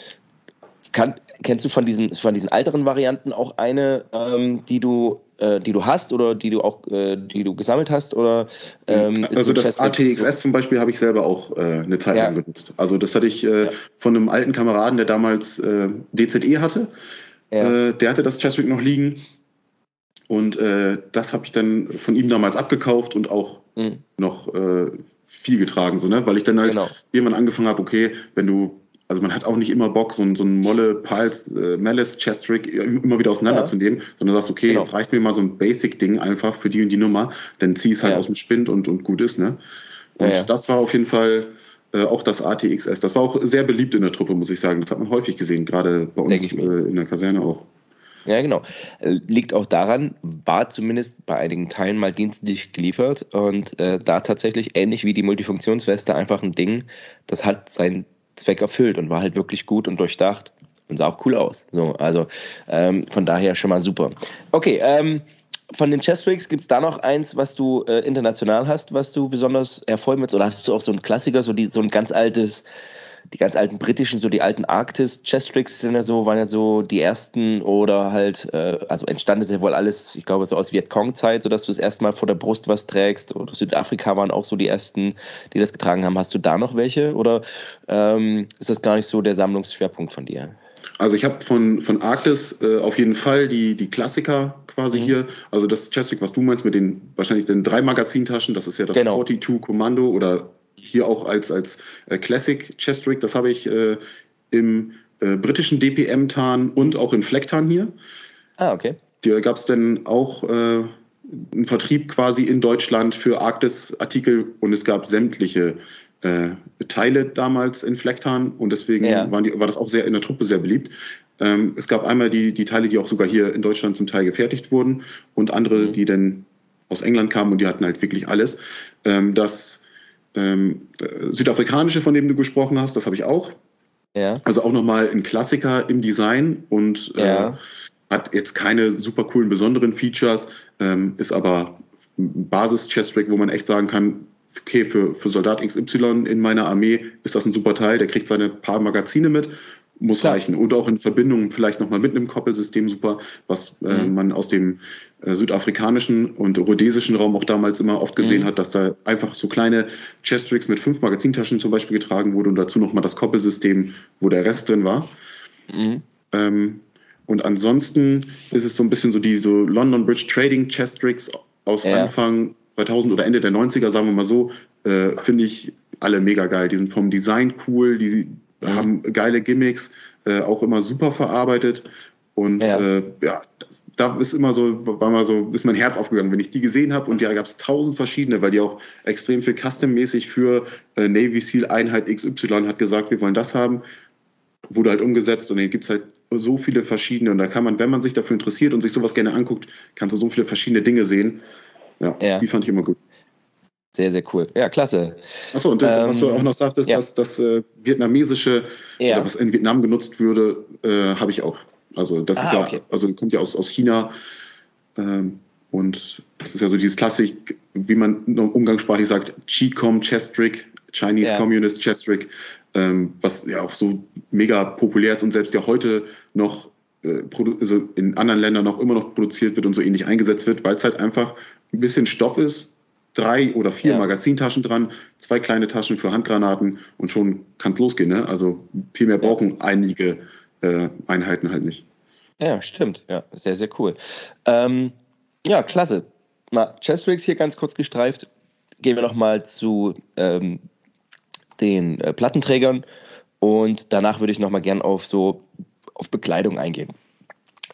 kann, kennst du von diesen, von diesen älteren Varianten auch eine, ähm, die du äh, die du hast oder die du auch, äh, die du gesammelt hast? Oder, ähm, also das ATXS so? zum Beispiel habe ich selber auch äh, eine Zeit lang genutzt. Also das hatte ich äh, ja. von einem alten Kameraden, der damals äh, DZE hatte. Ja. Äh, der hatte das Chesswick noch liegen. Und das habe ich dann von ihm damals abgekauft und auch mhm. noch viel getragen, so, ne? weil ich dann halt genau. irgendwann angefangen habe, okay, wenn du also man hat auch nicht immer Bock, so, so ein Molle, Pals, äh, Malice, Chestrick immer wieder auseinanderzunehmen, ja. sondern sagst, okay, genau. jetzt reicht mir mal so ein Basic-Ding einfach für die und die Nummer, dann zieh es halt ja. aus dem Spind und, und gut ist, ne? Und ja, das war auf jeden Fall äh, auch das ATXS. Das war auch sehr beliebt in der Truppe, muss ich sagen. Das hat man häufig gesehen, gerade bei uns äh, in der Kaserne auch. Ja, genau. Äh, liegt auch daran, war zumindest bei einigen Teilen mal dienstlich geliefert und äh, da tatsächlich ähnlich wie die Multifunktionsweste einfach ein Ding, das hat sein Zweck erfüllt und war halt wirklich gut und durchdacht und sah auch cool aus. So, also ähm, von daher schon mal super. Okay, ähm, von den Chess Tricks gibt es da noch eins, was du äh, international hast, was du besonders hervorhebst? Oder hast du auch so einen Klassiker, so, die, so ein ganz altes die ganz alten britischen, so die alten Arctis Chess Tricks sind ja so, waren ja so die ersten oder halt, äh, also entstanden ist ja wohl alles, ich glaube, so aus Vietcong-Zeit, so dass du das erstmal vor der Brust was trägst. Oder Südafrika waren auch so die ersten, die das getragen haben. Hast du da noch welche oder ähm, ist das gar nicht so der Sammlungsschwerpunkt von dir? Also ich habe von, von Arktis äh, auf jeden Fall die, die Klassiker quasi mhm. hier. Also das Cheswick, was du meinst mit den wahrscheinlich den drei Magazintaschen, das ist ja das genau. 42 Kommando oder hier auch als, als äh, Classic Chest Rig. Das habe ich äh, im äh, britischen DPM-Tarn und auch in Flecktarn hier. Ah, okay. Hier gab es dann auch äh, einen Vertrieb quasi in Deutschland für Arktis-Artikel und es gab sämtliche äh, Teile damals in Flecktarn und deswegen ja. die, war das auch sehr in der Truppe sehr beliebt. Ähm, es gab einmal die, die Teile, die auch sogar hier in Deutschland zum Teil gefertigt wurden und andere, mhm. die dann aus England kamen und die hatten halt wirklich alles. Ähm, das ähm, äh, südafrikanische, von dem du gesprochen hast, das habe ich auch. Ja. Also auch nochmal ein Klassiker im Design und äh, ja. hat jetzt keine super coolen, besonderen Features, ähm, ist aber ein Basis-Chest-Track, wo man echt sagen kann, okay, für, für Soldat XY in meiner Armee ist das ein super Teil, der kriegt seine paar Magazine mit, muss Klar. reichen. Und auch in Verbindung vielleicht nochmal mit einem Koppelsystem super, was äh, mhm. man aus dem äh, südafrikanischen und rhodesischen Raum auch damals immer oft gesehen mhm. hat, dass da einfach so kleine Chest-Rigs mit fünf Magazintaschen zum Beispiel getragen wurde und dazu nochmal das Koppelsystem, wo der Rest drin war. Mhm. Ähm, und ansonsten ist es so ein bisschen so die so London Bridge Trading Chest Rigs aus ja. Anfang 2000 oder Ende der 90er, sagen wir mal so, äh, finde ich alle mega geil. Die sind vom Design cool, die. Haben geile Gimmicks, äh, auch immer super verarbeitet. Und ja, äh, ja da ist immer so, war mal so, ist mein Herz aufgegangen, wenn ich die gesehen habe und da gab es tausend verschiedene, weil die auch extrem viel custom-mäßig für äh, Navy SEAL Einheit XY hat gesagt, wir wollen das haben wurde halt umgesetzt und hier gibt es halt so viele verschiedene und da kann man, wenn man sich dafür interessiert und sich sowas gerne anguckt, kannst du so viele verschiedene Dinge sehen. Ja, ja. die fand ich immer gut. Sehr, sehr cool. Ja, klasse. Achso, und ähm, was du auch noch sagtest, ja. dass das äh, vietnamesische, ja. oder was in Vietnam genutzt würde, äh, habe ich auch. Also das ah, ist ja, okay. also kommt ja aus, aus China. Ähm, und das ist ja so dieses Klassik, wie man umgangssprachlich sagt, Chi-Com Chess Trick, Chinese ja. Communist Chess Trick ähm, was ja auch so mega populär ist und selbst ja heute noch äh, also in anderen Ländern noch immer noch produziert wird und so ähnlich eingesetzt wird, weil es halt einfach ein bisschen Stoff ist, drei oder vier ja. Magazintaschen dran, zwei kleine Taschen für Handgranaten und schon kann es losgehen. Ne? Also viel mehr brauchen ja. einige äh, Einheiten halt nicht. Ja, stimmt. Ja, sehr, sehr cool. Ähm, ja, klasse. Mal Chestrix hier ganz kurz gestreift. Gehen wir nochmal zu ähm, den äh, Plattenträgern und danach würde ich nochmal gern auf so auf Bekleidung eingehen.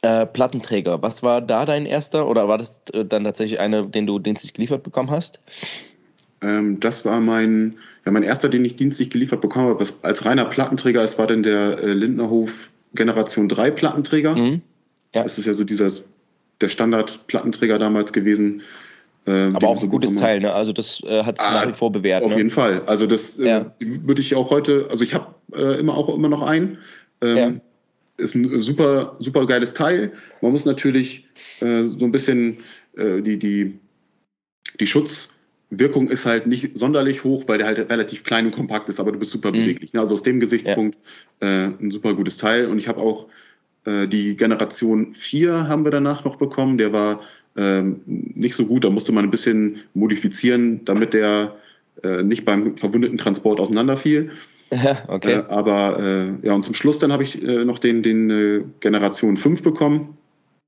Äh, Plattenträger, was war da dein erster oder war das äh, dann tatsächlich einer, den du dienstlich geliefert bekommen hast? Ähm, das war mein, ja, mein erster, den ich dienstlich geliefert bekommen habe, als reiner Plattenträger. Es war dann der äh, Lindnerhof Generation 3 Plattenträger. Mhm. Ja. Das ist ja so dieser der Standard-Plattenträger damals gewesen. Äh, Aber auch ein gutes Teil, ne? Also das äh, hat sich ah, nach wie vor bewährt. Auf ne? jeden Fall. Also das äh, ja. würde ich auch heute, also ich habe äh, immer auch immer noch einen. Ähm. Ist ein super, super geiles Teil. Man muss natürlich äh, so ein bisschen äh, die, die, die Schutzwirkung ist halt nicht sonderlich hoch, weil der halt relativ klein und kompakt ist, aber du bist super mhm. beweglich. Ne? Also aus dem Gesichtspunkt ja. ein super gutes Teil. Und ich habe auch die Generation 4 haben wir danach noch bekommen. Der war ähm, nicht so gut. Da musste man ein bisschen modifizieren, damit der äh, nicht beim verwundeten Transport auseinanderfiel. Ja, okay. Äh, aber äh, ja, und zum Schluss dann habe ich äh, noch den, den äh, Generation 5 bekommen,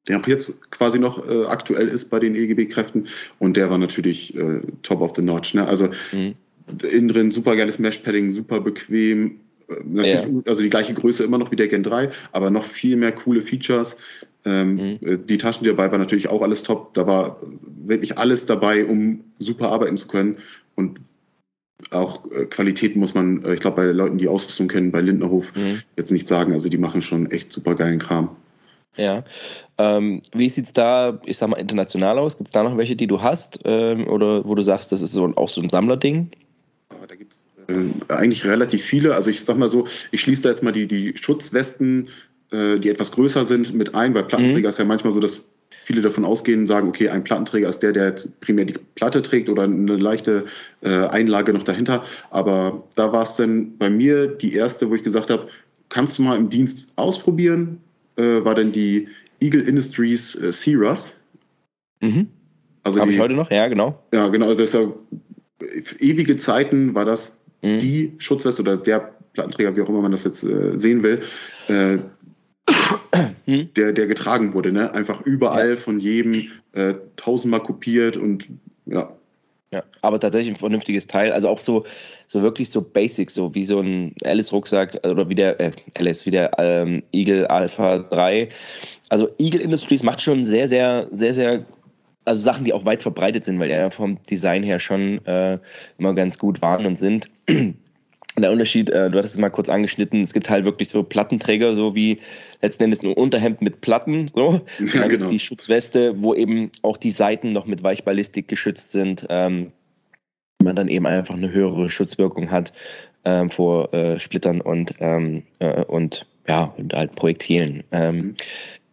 der auch jetzt quasi noch äh, aktuell ist bei den EGB-Kräften. Und der war natürlich top of the notch. Ne? Also mhm. innen drin super geiles Mesh-Padding, super bequem, Natürlich, ja. also die gleiche Größe immer noch wie der Gen 3, aber noch viel mehr coole Features. Ähm, mhm. Äh, die Taschen, die dabei waren, natürlich auch alles top. Da war wirklich alles dabei, um super arbeiten zu können. Und auch äh, Qualität muss man, äh, ich glaube, bei Leuten, die Ausrüstung kennen, bei Lindnerhof mhm. jetzt nicht sagen. Also die machen schon echt super geilen Kram. Ja. Ähm, wie sieht es da, ich sag mal, international aus? Gibt es da noch welche, die du hast? Ähm, oder wo du sagst, das ist so, auch so ein Sammlerding? Oh, da gibt es äh, eigentlich relativ viele. Also ich sag mal so, ich schließe da jetzt mal die, die Schutzwesten, äh, die etwas größer sind, mit ein, weil Plattenträger mhm. ist ja manchmal so, dass viele davon ausgehen und sagen, okay, ein Plattenträger ist der, der jetzt primär die Platte trägt oder eine leichte äh, Einlage noch dahinter. Aber da war es dann bei mir die erste, wo ich gesagt habe, kannst du mal im Dienst ausprobieren, äh, war dann die Eagle Industries äh, Cirrus. Mhm. Also Habe ich heute noch? Ja, genau. Ja, genau. Also das ist ja ewige Zeiten war das mhm. die Schutzweste oder der Plattenträger, wie auch immer man das jetzt äh, sehen will, äh. Der, der getragen wurde. Ne? Einfach überall ja. von jedem äh, tausendmal kopiert und ja. Ja, aber tatsächlich ein vernünftiges Teil. Also auch so, so wirklich so Basics, so wie so ein Alice-Rucksack oder wie der, äh, Alice, wie der ähm, Eagle Alpha 3. Also Eagle Industries macht schon sehr, sehr, sehr, sehr also Sachen, die auch weit verbreitet sind, weil ja vom Design her schon äh, immer ganz gut waren und sind. Der Unterschied, äh, du hattest es mal kurz angeschnitten, es gibt halt wirklich so Plattenträger, so wie letzten Endes ein Unterhemd mit Platten, so. Ja, genau. Die Schutzweste, wo eben auch die Seiten noch mit Weichballistik geschützt sind. Ähm, man dann eben einfach eine höhere Schutzwirkung hat ähm, vor äh, Splittern und, ähm, äh, und ja, und halt Projektilen. Ähm, mhm.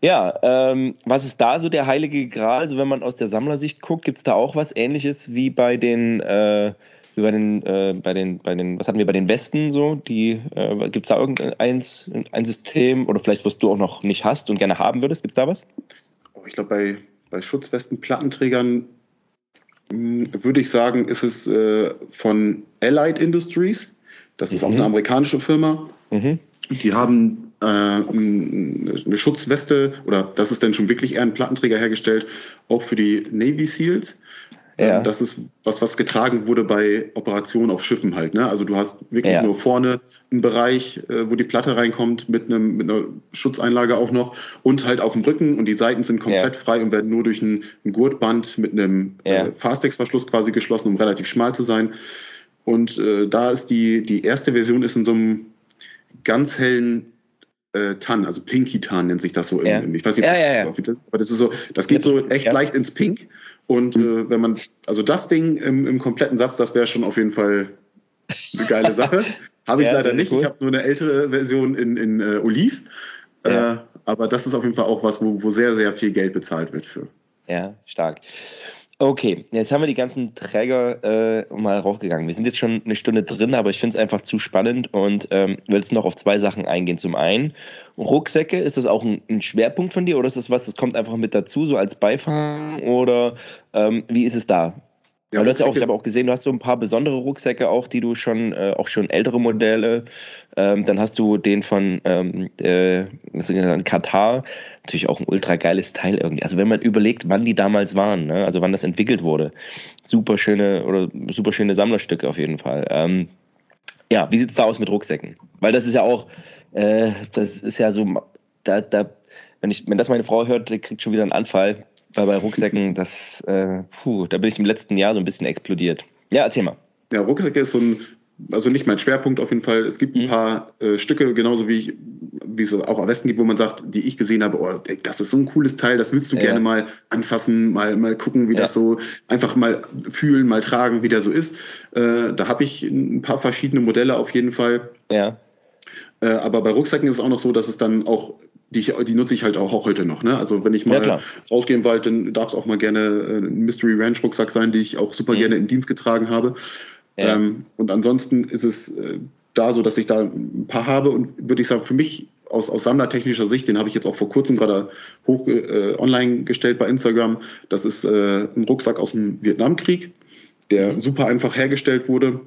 Ja, ähm, was ist da so der heilige Gral? Also wenn man aus der Sammlersicht guckt, gibt es da auch was ähnliches wie bei den, äh, wie bei den, äh, bei den, bei den, was hatten wir bei den Westen so? Die, äh, gibt es da irgendein ein System oder vielleicht, was du auch noch nicht hast und gerne haben würdest? Gibt es da was? Oh, ich glaube, bei, bei Schutzwesten, Plattenträgern hm, würde ich sagen, ist es äh, von Allied Industries. Das ist mhm. auch eine amerikanische Firma. Mhm. Die haben äh, eine Schutzweste, oder das ist dann schon wirklich eher ein Plattenträger hergestellt, auch für die Navy SEALs. Ja. Ähm, das ist was, was getragen wurde bei Operationen auf Schiffen halt. Ne? Also du hast wirklich ja. nur vorne einen Bereich, äh, wo die Platte reinkommt, mit, einem, mit einer Schutzeinlage auch noch und halt auf dem Rücken und die Seiten sind komplett ja. frei und werden nur durch ein, ein Gurtband mit einem äh, Fastex-Verschluss quasi geschlossen, um relativ schmal zu sein. Und äh, da ist die, die erste Version ist in so einem ganz hellen äh, Tan, also Pinky Tan nennt sich das so. Ja. Im, ich weiß nicht, ja, ja. Das, aber das ist so, das geht so echt leicht ins Pink. Und mhm. äh, wenn man, also das Ding im, im kompletten Satz, das wäre schon auf jeden Fall eine geile Sache. Habe ich leider nicht. Cool. Ich habe nur eine ältere Version in, in äh, Oliv. Äh, aber das ist auf jeden Fall auch was, wo, wo sehr, sehr viel Geld bezahlt wird für. Ja, stark. Okay, jetzt haben wir die ganzen Träger äh, mal raufgegangen. Wir sind jetzt schon eine Stunde drin, aber ich finde es einfach zu spannend und ähm, will jetzt noch auf zwei Sachen eingehen. Zum einen, Rucksäcke, ist das auch ein, ein, Schwerpunkt von dir oder ist das was, das kommt einfach mit dazu, so als Beifang oder ähm, wie ist es da? Ja, du hast ja auch, ich habe auch gesehen, du hast so ein paar besondere Rucksäcke auch, die du schon, äh, auch schon ältere Modelle. Ähm, dann hast du den von ähm, äh, Katar, natürlich auch ein ultra geiles Teil irgendwie. Also wenn man überlegt, wann die damals waren, ne? also wann das entwickelt wurde, super schöne oder super schöne Sammlerstücke auf jeden Fall. Ähm, ja, wie sieht es da aus mit Rucksäcken? Weil das ist ja auch, äh, das ist ja so, da, da, wenn ich, wenn das meine Frau hört, die kriegt schon wieder einen Anfall weil bei Rucksäcken, das, äh, puh, da bin ich im letzten Jahr so ein bisschen explodiert. Ja, erzähl mal. Ja, Rucksäcke ist so ein, also nicht mein Schwerpunkt auf jeden Fall. Es gibt ein mhm. paar äh, Stücke, genauso wie ich, wie es auch am Westen gibt, wo man sagt, die ich gesehen habe, oh, ey, das ist so ein cooles Teil, das willst du ja. gerne mal anfassen, mal, mal gucken, wie ja. das so, einfach mal fühlen, mal tragen, wie der so ist. Äh, da habe ich ein paar verschiedene Modelle auf jeden Fall. Ja. Äh, aber bei Rucksäcken ist es auch noch so, dass es dann auch die, ich, die nutze ich halt auch heute noch. Ne? Also wenn ich mal ja, rausgehe im Wald, dann darf es auch mal gerne äh, ein Mystery Ranch Rucksack sein, die ich auch super mhm. gerne in Dienst getragen habe. Ja. Ähm, und ansonsten ist es äh, da so, dass ich da ein paar habe und würde ich sagen, für mich aus, aus sammlertechnischer Sicht, den habe ich jetzt auch vor kurzem gerade hoch äh, online gestellt bei Instagram. Das ist äh, ein Rucksack aus dem Vietnamkrieg, der mhm. super einfach hergestellt wurde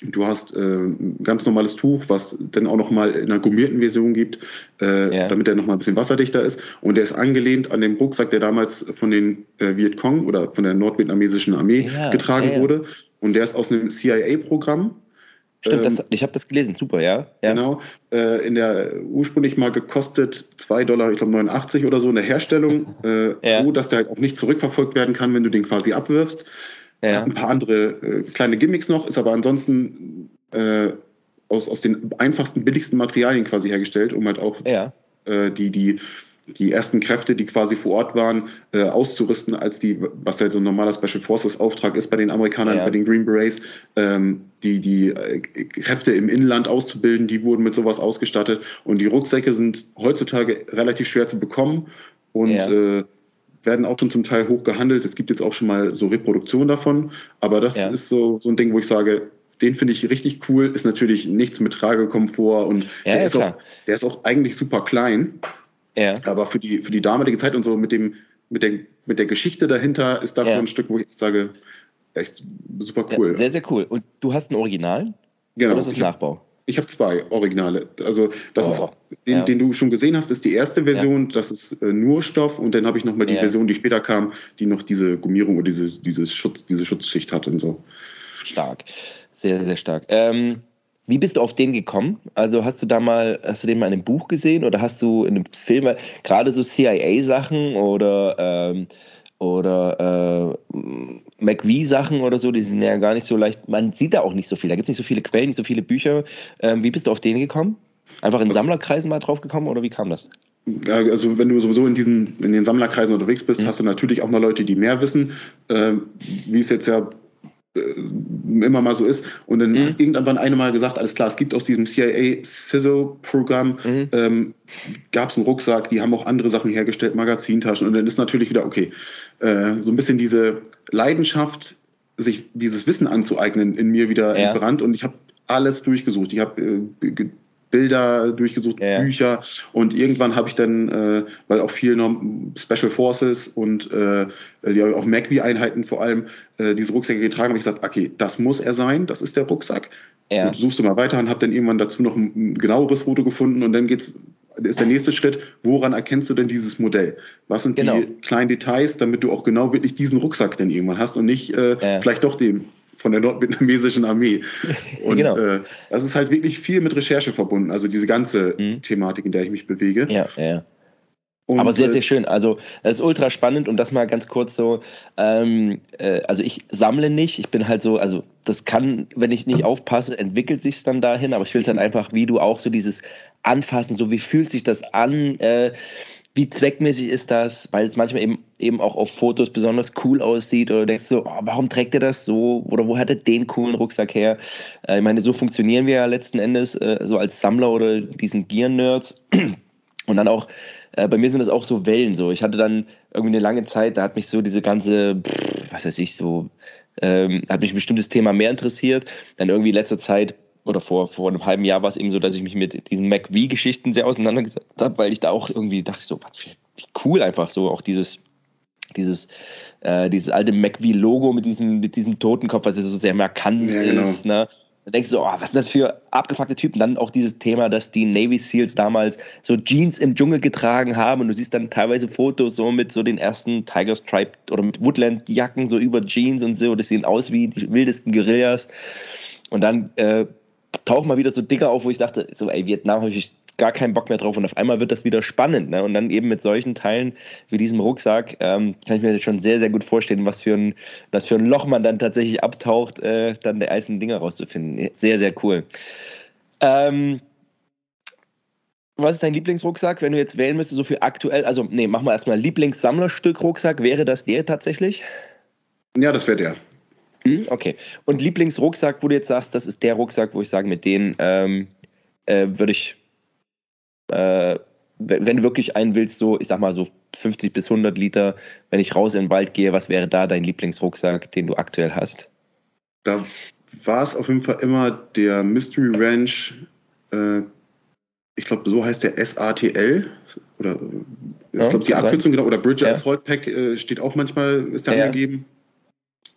Du hast äh, ein ganz normales Tuch, was dann auch nochmal in einer gummierten Version gibt, äh, ja. damit er nochmal ein bisschen wasserdichter ist. Und der ist angelehnt an den Rucksack, der damals von den äh, Vietcong oder von der nordvietnamesischen Armee ja, getragen ja, wurde. Und der ist aus einem CIA-Programm. Stimmt, ähm, das, ich habe das gelesen, super, ja. Genau. Äh, in der ursprünglich mal gekostet 2 Dollar, ich glaube 89 oder so in der Herstellung, äh, so dass der halt auch nicht zurückverfolgt werden kann, wenn du den quasi abwirfst. Ja. Ein paar andere äh, kleine Gimmicks noch, ist aber ansonsten äh, aus, aus den einfachsten, billigsten Materialien quasi hergestellt, um halt auch ja. äh, die, die, die ersten Kräfte, die quasi vor Ort waren, äh, auszurüsten, als die, was halt so ein normaler Special Forces Auftrag ist bei den Amerikanern, ja. bei den Green Berets, ähm, die, die äh, Kräfte im Inland auszubilden, die wurden mit sowas ausgestattet. Und die Rucksäcke sind heutzutage relativ schwer zu bekommen und ja. äh, werden auch schon zum Teil hoch gehandelt. Es gibt jetzt auch schon mal so Reproduktionen davon. Aber das ja. ist so, so ein Ding, wo ich sage, den finde ich richtig cool. Ist natürlich nichts mit Tragekomfort und ja, der, ist auch, der ist auch eigentlich super klein. Ja. Aber für die, für die damalige Zeit und so mit dem, mit der, mit der Geschichte dahinter ist das ja. so ein Stück, wo ich sage, echt super cool. Ja, sehr, sehr cool. Und du hast ein Original? Genau. Ist das Nachbau? Ich habe zwei Originale. Also das oh, ist den, ja. den du schon gesehen hast, ist die erste Version. Ja. Das ist äh, nur Stoff und dann habe ich noch mal die ja. Version, die später kam, die noch diese Gummierung und diese, dieses Schutz, diese Schutzschicht hat und so. Stark, sehr sehr stark. Ähm, wie bist du auf den gekommen? Also hast du da mal, hast du den mal in einem Buch gesehen oder hast du in einem Film gerade so CIA-Sachen oder ähm, oder äh, McVie-Sachen oder so, die sind ja gar nicht so leicht, man sieht da auch nicht so viel, da gibt es nicht so viele Quellen, nicht so viele Bücher. Ähm, wie bist du auf den gekommen? Einfach in also, Sammlerkreisen mal drauf gekommen oder wie kam das? Ja, also wenn du sowieso in diesen, in den Sammlerkreisen unterwegs bist, mhm. hast du natürlich auch mal Leute, die mehr wissen, äh, wie es jetzt ja immer mal so ist. Und dann mhm. hat irgendwann eine mal gesagt, alles klar, es gibt aus diesem CIA CISO-Programm, mhm. ähm, gab es einen Rucksack, die haben auch andere Sachen hergestellt, Magazintaschen. Und dann ist natürlich wieder, okay, äh, so ein bisschen diese Leidenschaft sich dieses Wissen anzueignen in mir wieder ja. entbrannt und ich habe alles durchgesucht. Ich habe äh, Bilder durchgesucht, ja. Bücher und irgendwann habe ich dann, äh, weil auch viel noch Special Forces und äh, die auch MacV-Einheiten vor allem äh, diese Rucksäcke getragen, habe ich gesagt, okay, das muss er sein, das ist der Rucksack. Du suchst du mal weiter und habe dann irgendwann dazu noch ein genaueres Foto gefunden und dann geht's ist der nächste Schritt, woran erkennst du denn dieses Modell? Was sind genau. die kleinen Details, damit du auch genau wirklich diesen Rucksack denn irgendwann hast und nicht äh, ja. vielleicht doch den von der nordvietnamesischen Armee. Und genau. äh, das ist halt wirklich viel mit Recherche verbunden, also diese ganze mhm. Thematik, in der ich mich bewege. Ja, ja. Und, Aber sehr, sehr äh, schön. Also, das ist ultra spannend und das mal ganz kurz so. Ähm, äh, also, ich sammle nicht. Ich bin halt so, also, das kann, wenn ich nicht aufpasse, entwickelt sich es dann dahin. Aber ich will es halt einfach, wie du auch so dieses Anfassen, so wie fühlt sich das an? Äh, wie zweckmäßig ist das, weil es manchmal eben, eben auch auf Fotos besonders cool aussieht oder denkst du, oh, warum trägt er das so oder wo hat er den coolen Rucksack her? Äh, ich meine, so funktionieren wir ja letzten Endes äh, so als Sammler oder diesen Gear-Nerds und dann auch äh, bei mir sind das auch so Wellen so. Ich hatte dann irgendwie eine lange Zeit, da hat mich so diese ganze, pff, was weiß ich, so, ähm, hat mich ein bestimmtes Thema mehr interessiert. Dann irgendwie in letzter Zeit oder vor, vor einem halben Jahr war es eben so, dass ich mich mit diesen MacV-Geschichten sehr auseinandergesetzt habe, weil ich da auch irgendwie dachte, so, was für cool einfach so, auch dieses, dieses, äh, dieses alte MacV-Logo mit diesem, mit diesem Totenkopf, was ja so sehr markant ja, genau. ist, ne? Da denkst du so, oh, was sind das für abgefuckte Typen? Dann auch dieses Thema, dass die Navy Seals damals so Jeans im Dschungel getragen haben und du siehst dann teilweise Fotos so mit so den ersten Tiger Stripe oder mit Woodland-Jacken so über Jeans und so. Das sehen aus wie die wildesten Guerillas. Und dann äh, tauchen mal wieder so Dinger auf, wo ich dachte, so, ey, Vietnam habe ich gar keinen Bock mehr drauf und auf einmal wird das wieder spannend. Ne? Und dann eben mit solchen Teilen wie diesem Rucksack ähm, kann ich mir schon sehr, sehr gut vorstellen, was für ein, was für ein Loch man dann tatsächlich abtaucht, äh, dann die einzelnen Dinge rauszufinden. Sehr, sehr cool. Ähm, was ist dein Lieblingsrucksack, wenn du jetzt wählen müsstest, so viel aktuell? Also, nee, mach mal erstmal Lieblingssammlerstück Rucksack. Wäre das der tatsächlich? Ja, das wäre der. Hm, okay. Und Lieblingsrucksack, wo du jetzt sagst, das ist der Rucksack, wo ich sage, mit denen ähm, äh, würde ich äh, wenn du wirklich einen willst, so, ich sag mal so 50 bis 100 Liter, wenn ich raus in den Wald gehe, was wäre da dein Lieblingsrucksack, den du aktuell hast? Da war es auf jeden Fall immer der Mystery Ranch, äh, ich glaube, so heißt der SATL, oder ich ja, glaube, die Abkürzung, genau, oder Bridger ja. Assault Pack äh, steht auch manchmal, ist da ja. angegeben.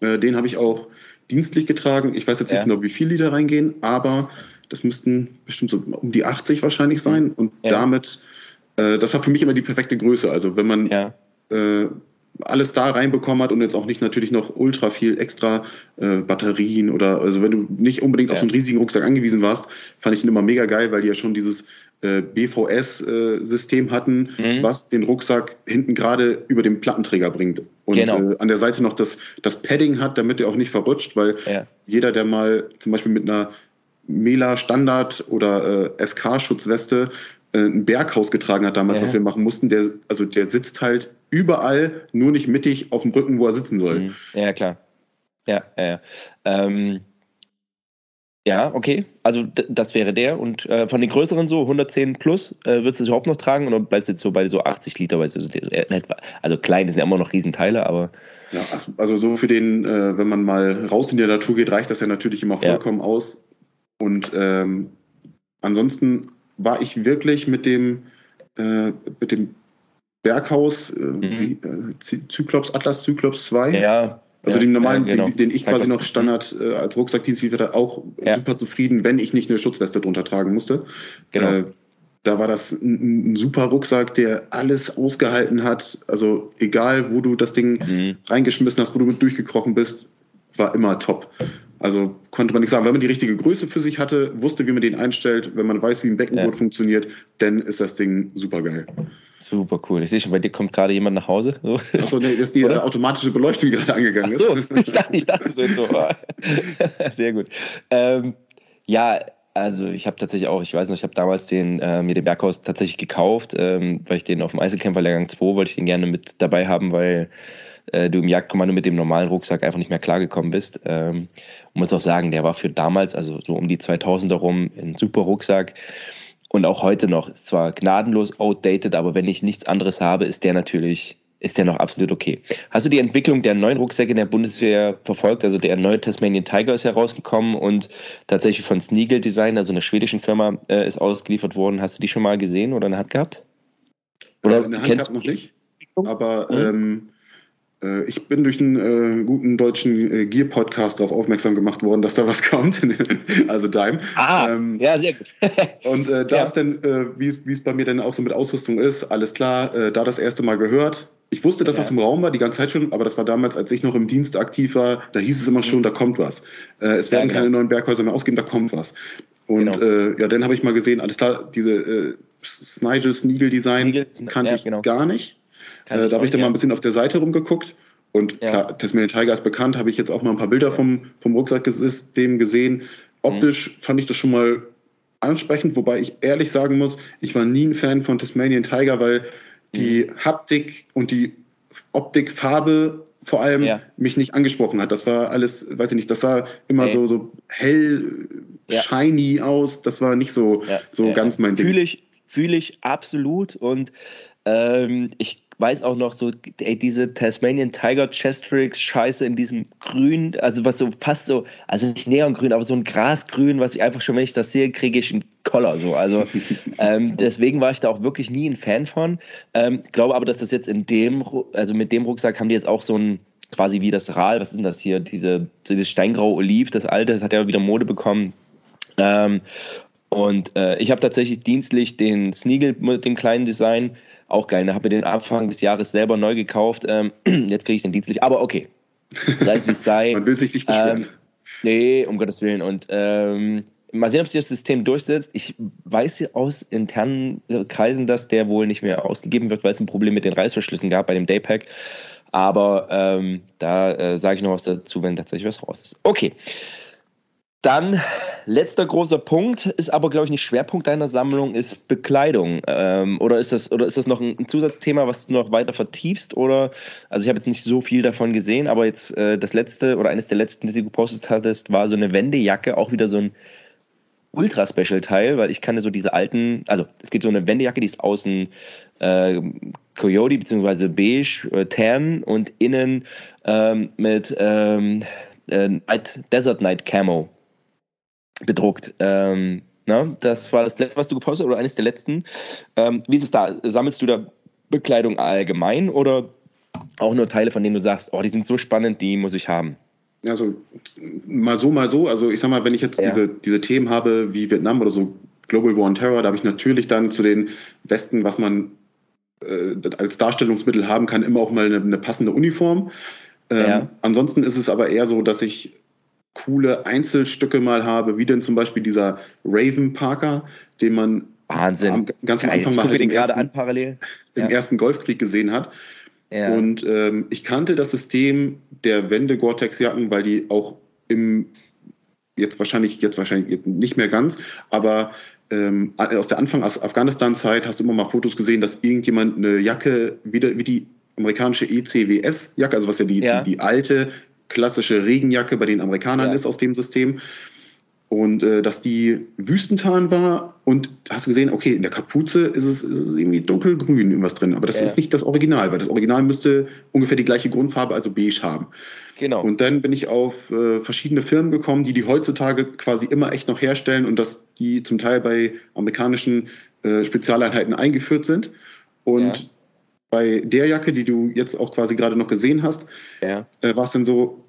Äh, den habe ich auch dienstlich getragen. Ich weiß jetzt nicht genau, wie viel Liter reingehen, aber das müssten bestimmt so um die 80 wahrscheinlich sein. Und ja. damit, äh, das war für mich immer die perfekte Größe. Also wenn man ja. äh, alles da reinbekommen hat und jetzt auch nicht natürlich noch ultra viel extra äh, Batterien oder also wenn du nicht unbedingt ja. auf so einen riesigen Rucksack angewiesen warst, fand ich ihn immer mega geil, weil die ja schon dieses äh, BVS-System äh, hatten, mhm. was den Rucksack hinten gerade über den Plattenträger bringt. Und genau. äh, an der Seite noch das, das Padding hat, damit er auch nicht verrutscht, weil ja. jeder, der mal zum Beispiel mit einer Mela Standard oder äh, SK-Schutzweste ein Berghaus getragen hat damals, ja. was wir machen mussten, der, also der sitzt halt überall, nur nicht mittig auf dem Rücken, wo er sitzen soll. Mhm. Ja, klar. Ja, ja, ja. Ähm, ja, okay. Also das wäre der. Und äh, von den größeren so, 110 plus, äh, würdest du es überhaupt noch tragen oder bleibst du jetzt so bei so 80 Liter? Weil so, äh, also klein, das sind ja immer noch Riesenteile, aber. Ja, also so für den, äh, wenn man mal raus in die Natur geht, reicht das ja natürlich immer vollkommen ja. aus. Und ähm, ansonsten war ich wirklich mit dem, äh, mit dem Berghaus, äh, mhm. wie, Zyclops, Atlas Zyclops 2. Ja, also ja, den normalen, ja, genau. den, den, ich quasi noch Standard äh, als Rucksackdienst lieferte, auch ja. super zufrieden, wenn ich nicht eine Schutzweste drunter tragen musste. Genau. Äh, da war das ein, ein, super Rucksack, der alles ausgehalten hat. Also egal, wo du das Ding mhm. reingeschmissen hast, wo du mit durchgekrochen bist, war immer top. Also konnte man nicht sagen, wenn man die richtige Größe für sich hatte, wusste, wie man den einstellt, wenn man weiß, wie ein Beckenboot ja. funktioniert, dann ist das Ding super geil. Super cool. Ich sehe schon, bei dir kommt gerade jemand nach Hause. So. Achso, nee, ist die Oder? automatische Beleuchtung, die gerade angegangen Ach so, ist. ich dachte, ich dachte so. so. Sehr gut. Ähm, ja, also ich habe tatsächlich auch, ich weiß noch, ich habe damals den, äh, mir den Berghaus tatsächlich gekauft, ähm, weil ich den auf dem Einzelkämpfer-Lehrgang 2 wollte ich den gerne mit dabei haben, weil äh, du im Jagdkommando mit dem normalen Rucksack einfach nicht mehr klargekommen bist. Ähm, und muss auch sagen, der war für damals, also so um die 2000er rum, ein super Rucksack. Und auch heute noch, ist zwar gnadenlos outdated, aber wenn ich nichts anderes habe, ist der natürlich ist der noch absolut okay. Hast du die Entwicklung der neuen Rucksäcke in der Bundeswehr verfolgt? Also der neue Tasmanian Tiger ist herausgekommen und tatsächlich von Sneagle Design, also einer schwedischen Firma, äh, ist ausgeliefert worden. Hast du die schon mal gesehen oder in der Hand gehabt? Oder in der Hand gehabt noch nicht. Aber mhm. ähm, äh, ich bin durch einen äh, guten deutschen äh, Gear-Podcast darauf aufmerksam gemacht worden, dass da was kommt. also Dime. Ah, ähm, ja, sehr gut. und äh, da ja. ist dann, äh, wie es bei mir dann auch so mit Ausrüstung ist, alles klar, äh, da das erste Mal gehört. Ich wusste, dass ja. das im Raum war, die ganze Zeit schon, aber das war damals, als ich noch im Dienst aktiv war, da hieß es immer schon, da kommt was. es werden ja, genau. keine neuen Berghäuser mehr ausgeben, da kommt was. Und genau. ja, dann habe ich mal gesehen, alles klar, diese äh, Snigel Sneagle Design kannte ich genau. gar nicht. Äh, da habe ich dann mal ein bisschen auf der Seite rumgeguckt. Und ja. klar, Tasmanian Tiger ist bekannt, habe ich jetzt auch mal ein paar Bilder vom, vom Rucksacksystem gesehen. Optisch mhm. fand ich das schon mal ansprechend, wobei ich ehrlich sagen muss, ich war nie ein Fan von Tasmanian Tiger, weil die mhm. Haptik und die Optikfarbe vor allem ja. mich nicht angesprochen hat. Das war alles, weiß ich nicht, das sah immer hey. so, so hell, ja. shiny aus. Das war nicht so, so ganz mein Ding. Fühle ich, fühle ich absolut und ähm, ich weiß auch noch so, ey, diese Tasmanian Tiger Chestrix Scheiße in diesem Grün, also was so fast so, also nicht Neongrün, aber so ein Grasgrün, was ich einfach schon, wenn ich das sehe, kriege ich einen Koller so. Also ähm, deswegen war ich da auch wirklich nie ein Fan von. Ähm, glaube aber, dass das jetzt in dem, also mit dem Rucksack haben die jetzt auch so ein quasi wie das Ral, was ist denn das hier, diese, dieses steingrau Oliv, das alte, das hat ja wieder Mode bekommen. Ähm, und äh, ich habe tatsächlich dienstlich den Sneagle mit dem kleinen Design auch geil. Da habe ich den Anfang des Jahres selber neu gekauft. Ähm, jetzt kriege ich den dienstlich. Aber okay. Sei es wie es sei. Man will sich nicht beschweren. Ähm, nee, um Gottes Willen. Und ähm, mal sehen, ob sich das System durchsetzt. Ich weiß aus internen Kreisen, dass der wohl nicht mehr ausgegeben wird, weil es ein Problem mit den Reißverschlüssen gab bei dem Daypack. Aber ähm, da äh, sage ich noch was dazu, wenn tatsächlich was raus ist. Okay. Dann letzter großer Punkt, ist aber, glaube ich, nicht Schwerpunkt deiner Sammlung, ist Bekleidung. Ähm, oder, ist das, oder ist das noch ein, Zusatzthema, was du noch weiter vertiefst? Oder, also ich habe jetzt nicht so viel davon gesehen, aber jetzt äh, das letzte oder eines der letzten, die du gepostet hattest, war so eine Wendejacke, auch wieder so ein Ultra-Special-Teil, weil ich kannte so diese alten, also es geht so eine Wendejacke, die ist außen äh, Coyote bzw. beige, äh, tan und innen ähm, mit ähm, äh, Desert Night Camo bedruckt. Ähm, ne? Das war das letzte, was du gepostet oder eines der letzten. Ähm, wie ist es da? Sammelst du da Bekleidung allgemein oder auch nur Teile, von denen du sagst, oh, die sind so spannend, die muss ich haben? Also mal so, mal so. Also ich sag mal, wenn ich jetzt ja. diese, diese Themen habe wie Vietnam oder so Global War on Terror, da habe ich natürlich dann zu den Westen, was man äh, als Darstellungsmittel haben kann, immer auch mal eine, eine passende Uniform. Ähm, ja. Ansonsten ist es aber eher so, dass ich coole Einzelstücke mal habe, wie denn zum Beispiel dieser Raven Parker, den man Wahnsinn. Am, ganz am Anfang mal halt im, ersten, an, parallel. im ersten Golfkrieg gesehen hat. Ja. Und ähm, ich kannte das System der Wende Gore-Tex-Jacken, weil die auch im jetzt wahrscheinlich jetzt wahrscheinlich nicht mehr ganz, aber ähm, aus der Anfang aus Afghanistan-Zeit hast du immer mal Fotos gesehen, dass irgendjemand eine Jacke wieder wie die amerikanische ECWS-Jacke, also was ja die, ja. die, die alte klassische Regenjacke bei den Amerikanern ja. ist aus dem System. Und äh, dass die Wüstentarn war und hast gesehen, okay, in der Kapuze ist es, ist es irgendwie dunkelgrün irgendwas drin. Aber das ja. ist nicht das Original, weil das Original müsste ungefähr die gleiche Grundfarbe, also beige haben. Genau. Und dann bin ich auf äh, verschiedene Firmen gekommen, die die heutzutage quasi immer echt noch herstellen und dass die zum Teil bei amerikanischen äh, Spezialeinheiten eingeführt sind. Und ja bei der Jacke, die du jetzt auch quasi gerade noch gesehen hast, ja. äh, war es dann so,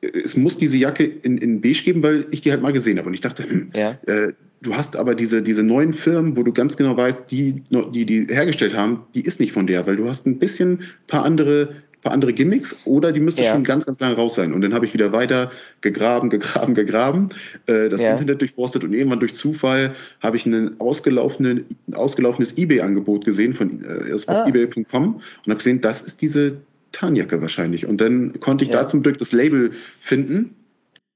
es muss diese Jacke in, in beige geben, weil ich die halt mal gesehen habe. Und ich dachte, hm, ja. äh, du hast aber diese, diese neuen Firmen, wo du ganz genau weißt, die, die die hergestellt haben, die ist nicht von der, weil du hast ein bisschen paar andere paar andere Gimmicks oder die müsste ja. schon ganz, ganz lange raus sein. Und dann habe ich wieder weiter gegraben, gegraben, gegraben, äh, das ja. Internet durchforstet und irgendwann durch Zufall habe ich ein ausgelaufene, ausgelaufenes eBay-Angebot gesehen von äh, ah. ebay.com und habe gesehen, das ist diese Tarnjacke wahrscheinlich. Und dann konnte ich ja. da zum Glück das Label finden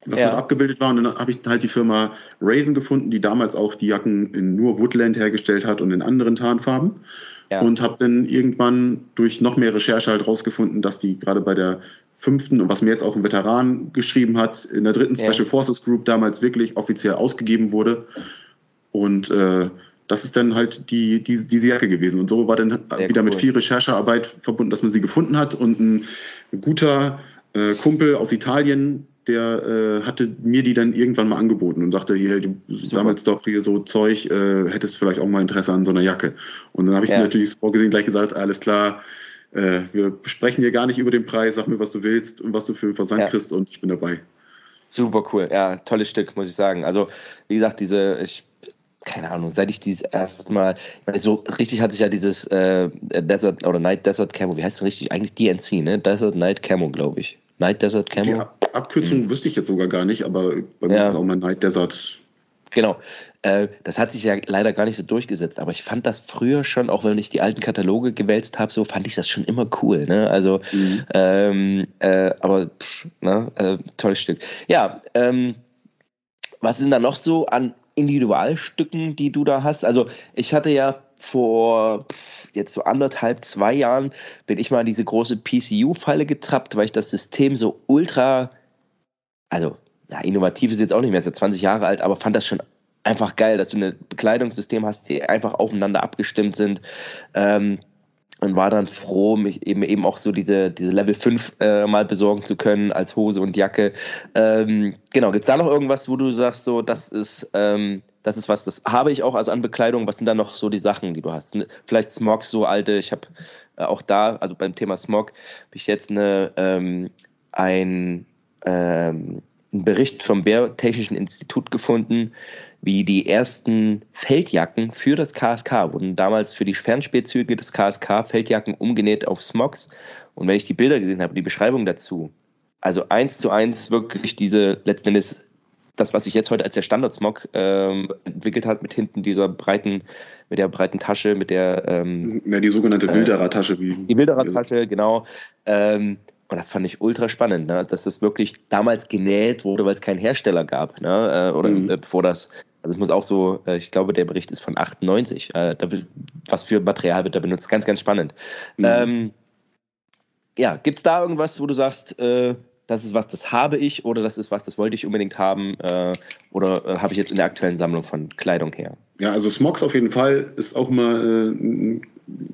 was ja. abgebildet war. Und dann habe ich halt die Firma Raven gefunden, die damals auch die Jacken in nur Woodland hergestellt hat und in anderen Tarnfarben. Ja. Und habe dann irgendwann durch noch mehr Recherche halt rausgefunden, dass die gerade bei der fünften und was mir jetzt auch ein Veteran geschrieben hat, in der dritten Special ja. Forces Group damals wirklich offiziell ausgegeben wurde. Und äh, das ist dann halt die, die, diese Jacke gewesen. Und so war dann Sehr wieder cool. mit viel Recherchearbeit verbunden, dass man sie gefunden hat. Und ein guter äh, Kumpel aus Italien, der äh, hatte mir die dann irgendwann mal angeboten und sagte, hier, du Super. sammelst doch hier so Zeug, äh, hättest vielleicht auch mal Interesse an so einer Jacke. Und dann habe ich ja. natürlich vorgesehen gleich gesagt, alles klar, äh, wir sprechen hier gar nicht über den Preis, sag mir, was du willst und was du für einen Versand ja. kriegst und ich bin dabei. Super cool, ja, tolles Stück, muss ich sagen. Also, wie gesagt, diese, ich keine Ahnung, seit ich dieses erstmal, so richtig hat sich ja dieses äh, Desert oder Night Desert Camo, wie heißt es richtig? Eigentlich DNC, ne? Desert Night Camo, glaube ich. Night Desert Camo. Ab Abkürzung hm. wüsste ich jetzt sogar gar nicht, aber bei mir ja. ist es auch mal Night Desert. Genau. Äh, das hat sich ja leider gar nicht so durchgesetzt, aber ich fand das früher schon, auch wenn ich die alten Kataloge gewälzt habe, so fand ich das schon immer cool. Ne? Also, mhm. ähm, äh, aber pff, ne? Äh, tolles Stück. Ja, ähm, was sind da noch so an Individualstücken, die du da hast? Also ich hatte ja vor jetzt so anderthalb, zwei Jahren, bin ich mal in diese große PCU-Falle getrappt, weil ich das System so ultra, also ja, innovativ ist jetzt auch nicht mehr, ist ja 20 Jahre alt, aber fand das schon einfach geil, dass du ein Bekleidungssystem hast, die einfach aufeinander abgestimmt sind. Ähm, und war dann froh, mich eben eben auch so diese, diese Level 5 äh, mal besorgen zu können als Hose und Jacke. Ähm, genau, gibt es da noch irgendwas, wo du sagst, so, das ist, ähm, das ist was, das habe ich auch also an Bekleidung. Was sind da noch so die Sachen, die du hast? Vielleicht Smog, so alte, ich habe äh, auch da, also beim Thema Smog, habe ich jetzt eine, ähm, ein, ähm, einen Bericht vom Bär Technischen Institut gefunden, wie die ersten Feldjacken für das KSK wurden damals für die Fernspätzüge des KSK Feldjacken umgenäht auf Smogs. Und wenn ich die Bilder gesehen habe, die Beschreibung dazu, also eins zu eins wirklich diese letzten Endes das, was sich jetzt heute als der Standard-Smog ähm, entwickelt hat, mit hinten dieser breiten, mit der breiten Tasche, mit der ähm, ja, die sogenannte Wilderer-Tasche. Wie, die Wilderer-Tasche, genau. Ähm, und das fand ich ultra spannend, ne? dass das wirklich damals genäht wurde, weil es keinen Hersteller gab. Ne? Äh, oder mhm. Äh, bevor das, also es muss auch so, äh, ich glaube, der Bericht ist von 98. was für Material wird da benutzt? Ganz, ganz spannend. Mhm. Ähm, ja, gibt es da irgendwas, wo du sagst, äh, das ist was, das habe ich oder das ist was, das wollte ich unbedingt haben äh, oder äh, habe ich jetzt in der aktuellen Sammlung von Kleidung her? Ja, also Smogs auf jeden Fall ist auch immer äh, ein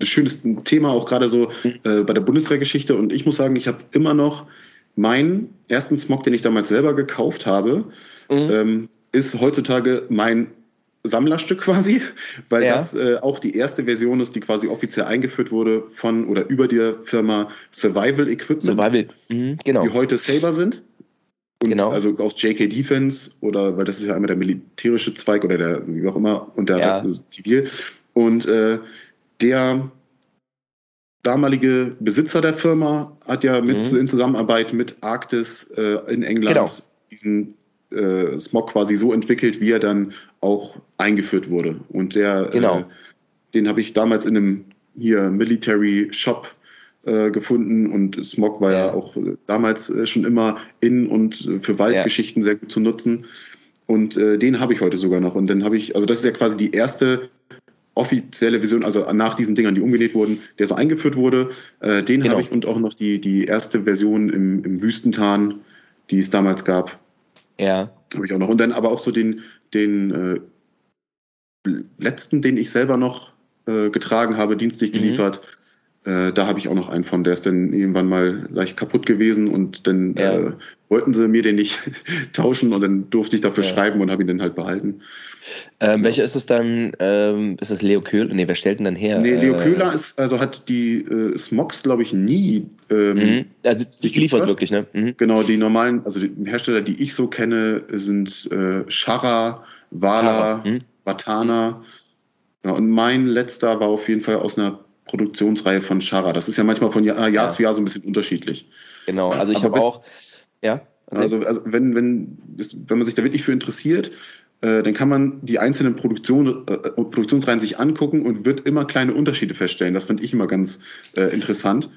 schönes Thema, auch gerade so mhm. äh, bei der Bundeswehrgeschichte. Und ich muss sagen, ich habe immer noch meinen ersten Smog, den ich damals selber gekauft habe, mhm. ähm, ist heutzutage mein Sammlerstück quasi, weil ja. das äh, auch die erste Version ist, die quasi offiziell eingeführt wurde von oder über die Firma Survival Equipment. Survival, mhm, genau. Die heute Saber sind. Und genau. Also auch JK Defense oder, weil das ist ja einmal der militärische Zweig oder der, wie auch immer, und der ja. Rest zivil. Und äh, der damalige Besitzer der Firma hat ja mit, mhm. in Zusammenarbeit mit Arktis äh, in England genau. diesen äh, Smog quasi so entwickelt, wie er dann auch eingeführt wurde. Und der, genau. äh, den habe ich damals in einem hier Military Shop äh, gefunden und Smog war ja, ja auch damals äh, schon immer in und äh, für Waldgeschichten ja. sehr gut zu nutzen. Und äh, den habe ich heute sogar noch. Und dann habe ich, also das ist ja quasi die erste offizielle Version, also nach diesen Dingern, die umgenäht wurden, der so eingeführt wurde. Äh, den genau. habe ich und auch noch die, die erste Version im, im Wüstentarn, die es damals gab. Ja. Habe ich auch noch. Und dann aber auch so den, den äh, letzten, den ich selber noch äh, getragen habe, dienstlich mhm. geliefert. Äh, da habe ich auch noch einen von, der ist dann irgendwann mal leicht kaputt gewesen und dann ja. Äh, wollten sie mir den nicht tauschen und dann durfte ich dafür ja. schreiben und habe ihn dann halt behalten. Ähm, welcher ist es dann? Ähm, ist das Leo Köhler? Nee, wer stellt denn dann her? Nee, Leo äh, Köhler ist, also hat die äh, Smogs, glaube ich, nie. Ähm, mhm. Also die geliefert wirklich, ne? Mhm. Genau, die normalen, also die Hersteller, die ich so kenne, sind äh, Shara, Wala, mhm. Batana. Ja, und mein letzter war auf jeden Fall aus einer Produktionsreihe von Shara. Das ist ja manchmal von Jahr, Jahr ja. zu Jahr so ein bisschen unterschiedlich. Genau, also ich habe auch. Ja. Also, also wenn, wenn, wenn man sich da wirklich für interessiert, äh, dann kann man die einzelnen Produktion, äh, Produktionsreihen sich angucken und wird immer kleine Unterschiede feststellen. Das fand ich immer ganz äh, interessant.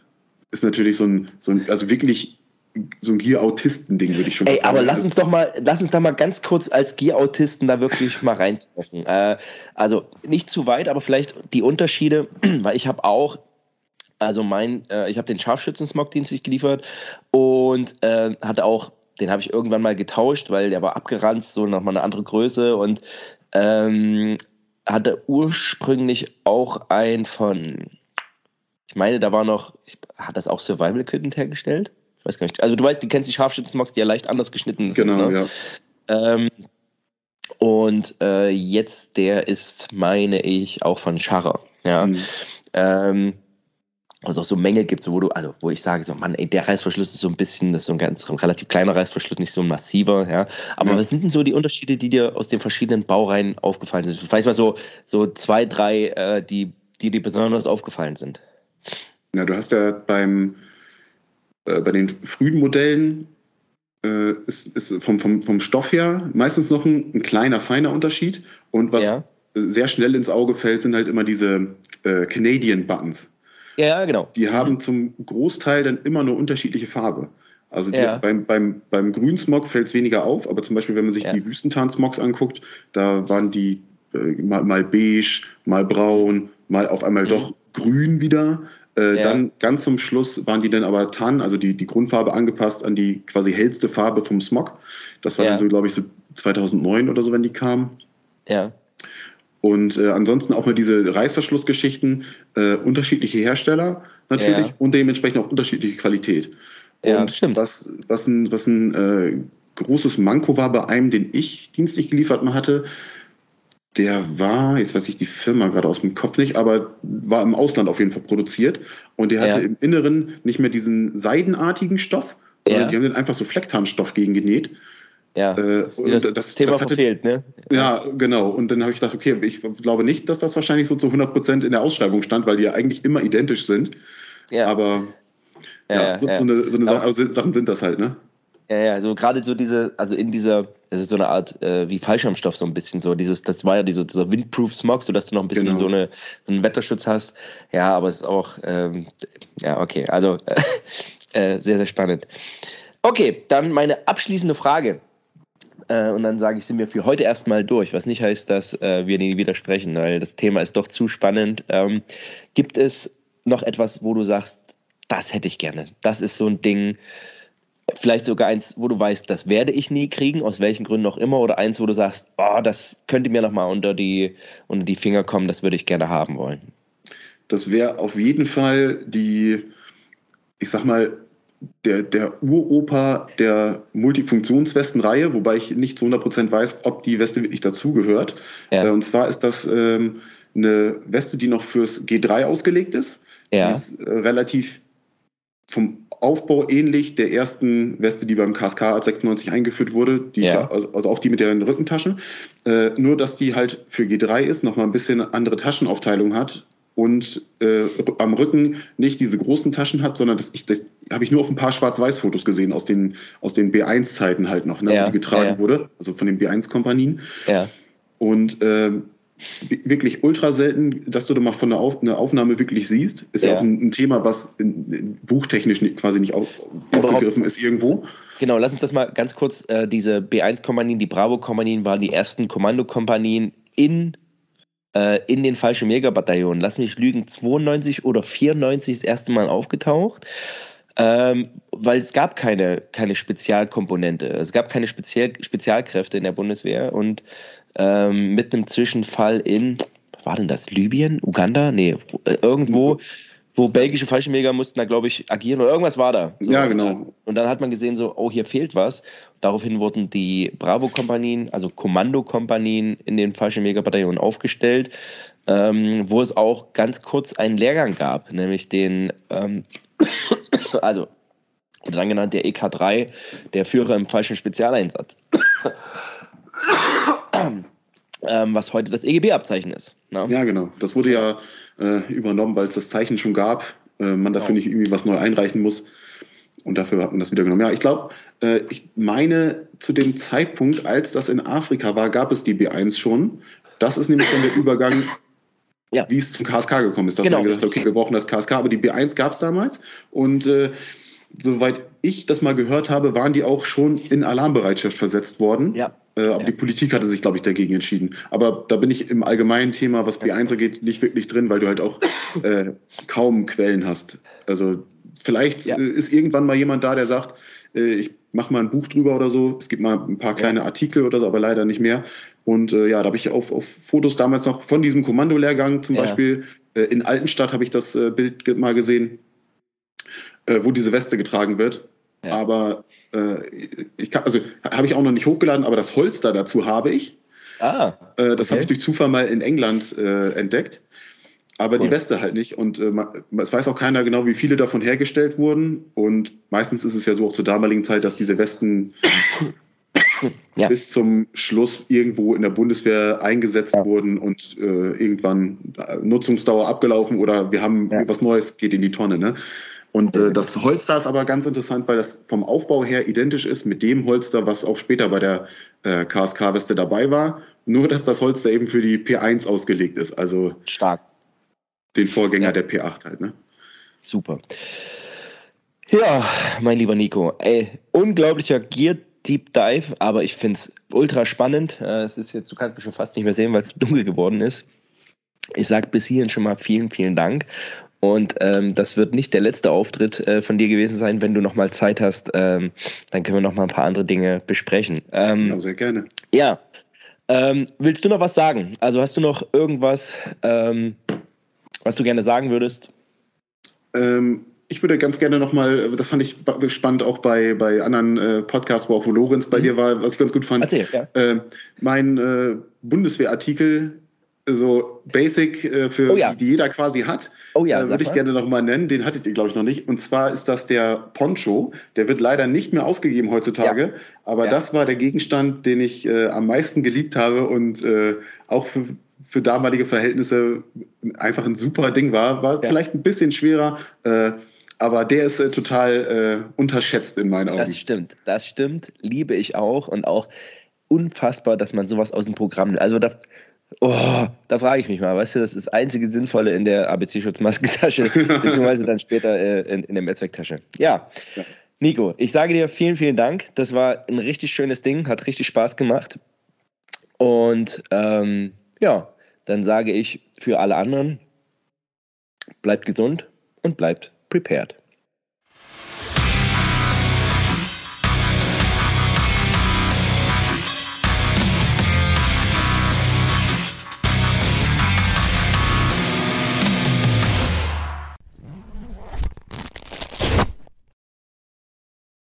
Ist natürlich so ein, so ein also wirklich so ein Gear-Autisten-Ding, würde ich schon Ey, sagen. aber lass uns doch mal, lass uns da mal ganz kurz als Gear-Autisten da wirklich mal reintauchen. Äh, also nicht zu weit, aber vielleicht die Unterschiede, weil ich habe auch also mein, äh, ich habe den Scharfschützen-Smog-Dienst geliefert und äh, hatte auch den habe ich irgendwann mal getauscht, weil der war abgeranzt, so nochmal eine andere Größe und ähm, hatte ursprünglich auch ein von, ich meine, da war noch, hat das auch Survival Equipment hergestellt? Ich weiß gar nicht. Also du weißt, du kennst die Scharfschützen-Smocks, die ja leicht anders geschnitten sind. Genau, ne? ja. Ähm, und äh, jetzt der ist, meine ich, auch von Scharrer. Ja. Mhm. Ähm, also auch so Mängel gibt, so wo du, also wo ich sage, so Mann, ey, der Reißverschluss ist so ein bisschen, das ist so ein ganz ein relativ kleiner Reißverschluss, nicht so ein massiver, ja. Aber ja. was sind denn so die Unterschiede, die dir aus den verschiedenen Baureihen aufgefallen sind? Vielleicht mal so, so zwei, drei, äh, die, die dir besonders aufgefallen sind. Ja, du hast ja beim äh, bei den frühen Modellen äh, ist, ist vom, vom, vom Stoff her meistens noch ein, ein kleiner, feiner Unterschied. Und was ja. sehr schnell ins Auge fällt, sind halt immer diese äh, Canadian Buttons. Ja, genau. Die haben zum Großteil dann immer nur unterschiliche Farbe. Also die, ja. beim, beim, beim Grünsmog fällt es weniger auf, aber zum Beispiel, wenn man sich ja. die Wüstentarnsmogs anguckt, da waren die äh, mal, mal, beige, mal braun, mal auf einmal mhm. doch grün wieder. Äh, ja. Dann ganz zum Schluss waren die dann aber Tan, also die, die Grundfarbe angepasst an die quasi hellste Farbe vom Smog. Das war dann so, glaube ich, so 2009 oder so, wenn die kamen. Ja. Und äh, ansonsten auch mal diese Reißverschlussgeschichten, äh, unterschiedliche Hersteller natürlich ja. und dementsprechend auch unterschiedliche Qualität. Ja, und stimmt. Was, was ein, was ein äh, großes Manko war bei einem, den ich dienstlich geliefert mal hatte, der war, jetzt weiß ich die Firma gerade aus dem Kopf nicht, aber war im Ausland auf jeden Fall produziert und der hatte ja. im Inneren nicht mehr diesen seidenartigen Stoff, sondern die haben den einfach so Flecktarnstoff gegengenäht. Ja, äh, das, das, Thema das hatte, verfehlt, ne? Ja, genau. Und dann habe ich gedacht, okay, ich glaube nicht, dass das wahrscheinlich so zu 100 Prozent in der Ausschreibung stand, weil die ja eigentlich immer identisch sind. Ja. Aber ja, ja so, so, eine, so eine Sache, also Sachen sind das halt, ne? Ja, ja, also gerade so diese, also in dieser, das ist so eine Art äh, wie Fallschirmstoff, so ein bisschen so. Dieses, das war ja diese, dieser Windproof Smog, sodass du noch ein bisschen genau. so, eine, so einen Wetterschutz hast. Ja, aber es ist auch, ähm, ja, okay, also äh, sehr, sehr spannend. Okay, dann meine abschließende Frage. Äh, und dann sage ich, sind wir für heute erstmal durch, was nicht heißt, dass äh, wir nie widersprechen, weil das Thema ist doch zu spannend. Ähm, gibt es noch etwas, wo du sagst, das hätte ich gerne? Das ist so ein Ding, vielleicht sogar eins, wo du weißt, das werde ich nie kriegen, aus welchen Gründen auch immer, oder eins, wo du sagst, oh, das könnte mir nochmal unter die, unter die Finger kommen, das würde ich gerne haben wollen. Das wäre auf jeden Fall die, ich sag mal, der, der Uropa der Multifunktionswestenreihe, wobei ich nicht zu 100% weiß, ob die Weste wirklich dazugehört. Ja. Äh, und zwar ist das ähm, eine Weste, die noch fürs G3 ausgelegt ist. Ja. Die ist äh, relativ vom Aufbau ähnlich der ersten Weste, die beim KSK 96 eingeführt wurde, die, ja. also, also, auch die mit den Rückentaschen. Äh, nur, dass die halt für G3 ist, nochmal ein bisschen andere Taschenaufteilung hat und äh, am Rücken nicht diese großen Taschen hat, sondern das, das habe ich nur auf ein paar Schwarz-Weiß-Fotos gesehen aus den, aus den B1-Zeiten halt noch, ne, ja, die getragen ja. wurde, also von den B1-Kompanien. Ja. Und äh, wirklich ultra selten, dass du da mal von einer, Auf eine Aufnahme wirklich siehst. Ist ja, ja auch ein, ein, Thema, was in, in buchtechnisch quasi nicht auf, aufgegriffen ist irgendwo. Genau, lass uns das mal ganz kurz, äh, diese B1-Kompanien, die Bravo-Kompanien waren die ersten Kommandokompanien in äh, in den falschen Megabataillonen. Lass mich lügen, 92 oder 94 das erste Mal aufgetaucht. Ähm, weil es gab keine, keine Spezialkomponente. Es gab keine Spezial Spezialkräfte in der Bundeswehr und ähm, mit einem Zwischenfall in, was war denn das, Libyen, Uganda? Nee, äh, irgendwo, wo belgische Fallschirmjäger mussten da, glaube ich, agieren oder irgendwas war da. So, ja, genau. Und dann hat man gesehen, so, oh, hier fehlt was. Daraufhin wurden die Bravo-Kompanien, also Kommandokompanien in den Fallschirmjägerbataillonen aufgestellt, ähm, wo es auch ganz kurz einen Lehrgang gab, nämlich den, ähm, also dann genannt der EK3, der Führer im falschen Spezialeinsatz. ähm, was heute das EGB-Abzeichen ist. Ne? Ja, genau. Das wurde ja äh, übernommen, weil es das Zeichen schon gab. Äh, man dafür genau. nicht irgendwie was neu einreichen muss. Und dafür hat man das wieder genommen. Ja, ich glaube, äh, ich meine, zu dem Zeitpunkt, als das in Afrika war, gab es die B1 schon. Das ist nämlich dann der Übergang, ja. wie es zum KSK gekommen ist. Dass genau. man gesagt hat, okay, wir brauchen das KSK, aber die B1 gab es damals. Und äh, soweit ich das mal gehört habe, waren die auch schon in Alarmbereitschaft versetzt worden. Ja. Äh, aber ja. die Politik hatte sich, glaube ich, dagegen entschieden. Aber da bin ich im allgemeinen Thema, was B1 angeht, nicht wirklich drin, weil du halt auch äh, kaum Quellen hast. Also vielleicht ja. äh, ist irgendwann mal jemand da, der sagt, äh, ich mache mal ein Buch drüber oder so. Es gibt mal ein paar kleine. Artikel oder so, aber leider nicht mehr. Und äh, ja, da habe ich auf, auf Fotos damals noch von diesem Kommandolehrgang zum ja. Beispiel äh, in Altenstadt habe ich das äh, Bild mal gesehen, äh, wo diese Weste getragen wird. Ja. Aber äh, ich kann, also habe ich auch noch nicht hochgeladen, aber das Holster dazu habe ich. Ah. Äh, das okay. habe ich durch Zufall mal in England entdeckt. Aber cool. die Weste halt nicht. Und äh, es weiß auch keiner genau, wie viele davon hergestellt wurden. Und meistens ist es ja so auch zur damaligen Zeit, dass diese Westen ja. bis zum Schluss irgendwo in der Bundeswehr eingesetzt ja. wurden und äh, irgendwann äh, Nutzungsdauer abgelaufen oder wir haben ja. was Neues, geht in die Tonne. Ne? Und äh, das Holster ist aber ganz interessant, weil das vom Aufbau her identisch ist mit dem Holster, was auch später bei der äh, KSK-Weste dabei war. Nur, dass das Holster eben für die P1 ausgelegt ist. Also stark. Den Vorgänger ja. der P8 halt, ne? Super. Ja, mein lieber Nico, ey, unglaublicher Gear Deep Dive, aber ich finde es ultra spannend. Äh, es ist jetzt, du kannst mich schon fast nicht mehr sehen, weil es dunkel geworden ist. Ich sage bis hierhin schon mal vielen, vielen Dank und ähm, das wird nicht der letzte Auftritt äh, von dir gewesen sein. Wenn du nochmal Zeit hast, ähm, dann können wir nochmal ein paar andere Dinge besprechen. Ähm, ja, sehr gerne. Ja. Ähm, willst du noch was sagen? Also hast du noch irgendwas, ähm, was du gerne sagen würdest? Ähm, ich würde ganz gerne nochmal, das fand ich spannend auch bei, bei anderen äh, Podcasts, wo auch Lorenz bei mhm. dir war, was ich ganz gut fand. Erzähl, ja. äh, mein äh, Bundeswehrartikel so Basic äh, für oh ja. die jeder quasi hat. Oh ja, äh, würde ich gerne nochmal nennen. Den hattet ihr, glaube ich, noch nicht. Und zwar ist das der Poncho. Der wird leider nicht mehr ausgegeben heutzutage. Ja. Aber das war der Gegenstand, den ich äh, am meisten geliebt habe und äh, auch für, für damalige Verhältnisse einfach ein super Ding war. War vielleicht ein bisschen schwerer. Äh, aber der ist äh, total unterschätzt in meinen Augen. Das stimmt, das stimmt. Liebe ich auch und auch unfassbar, dass man sowas aus dem Programm. Also da, Oh, da frage ich mich mal, weißt du, das ist das einzige Sinnvolle in der ABC-Schutzmaskentasche, beziehungsweise dann später äh, in, in der Mehrzwecktasche. Ja. ja. Nico, ich sage dir vielen, vielen Dank. Das war ein richtig schönes Ding, hat richtig Spaß gemacht. Und ähm, ja, dann sage ich für alle anderen, bleibt gesund und bleibt prepared.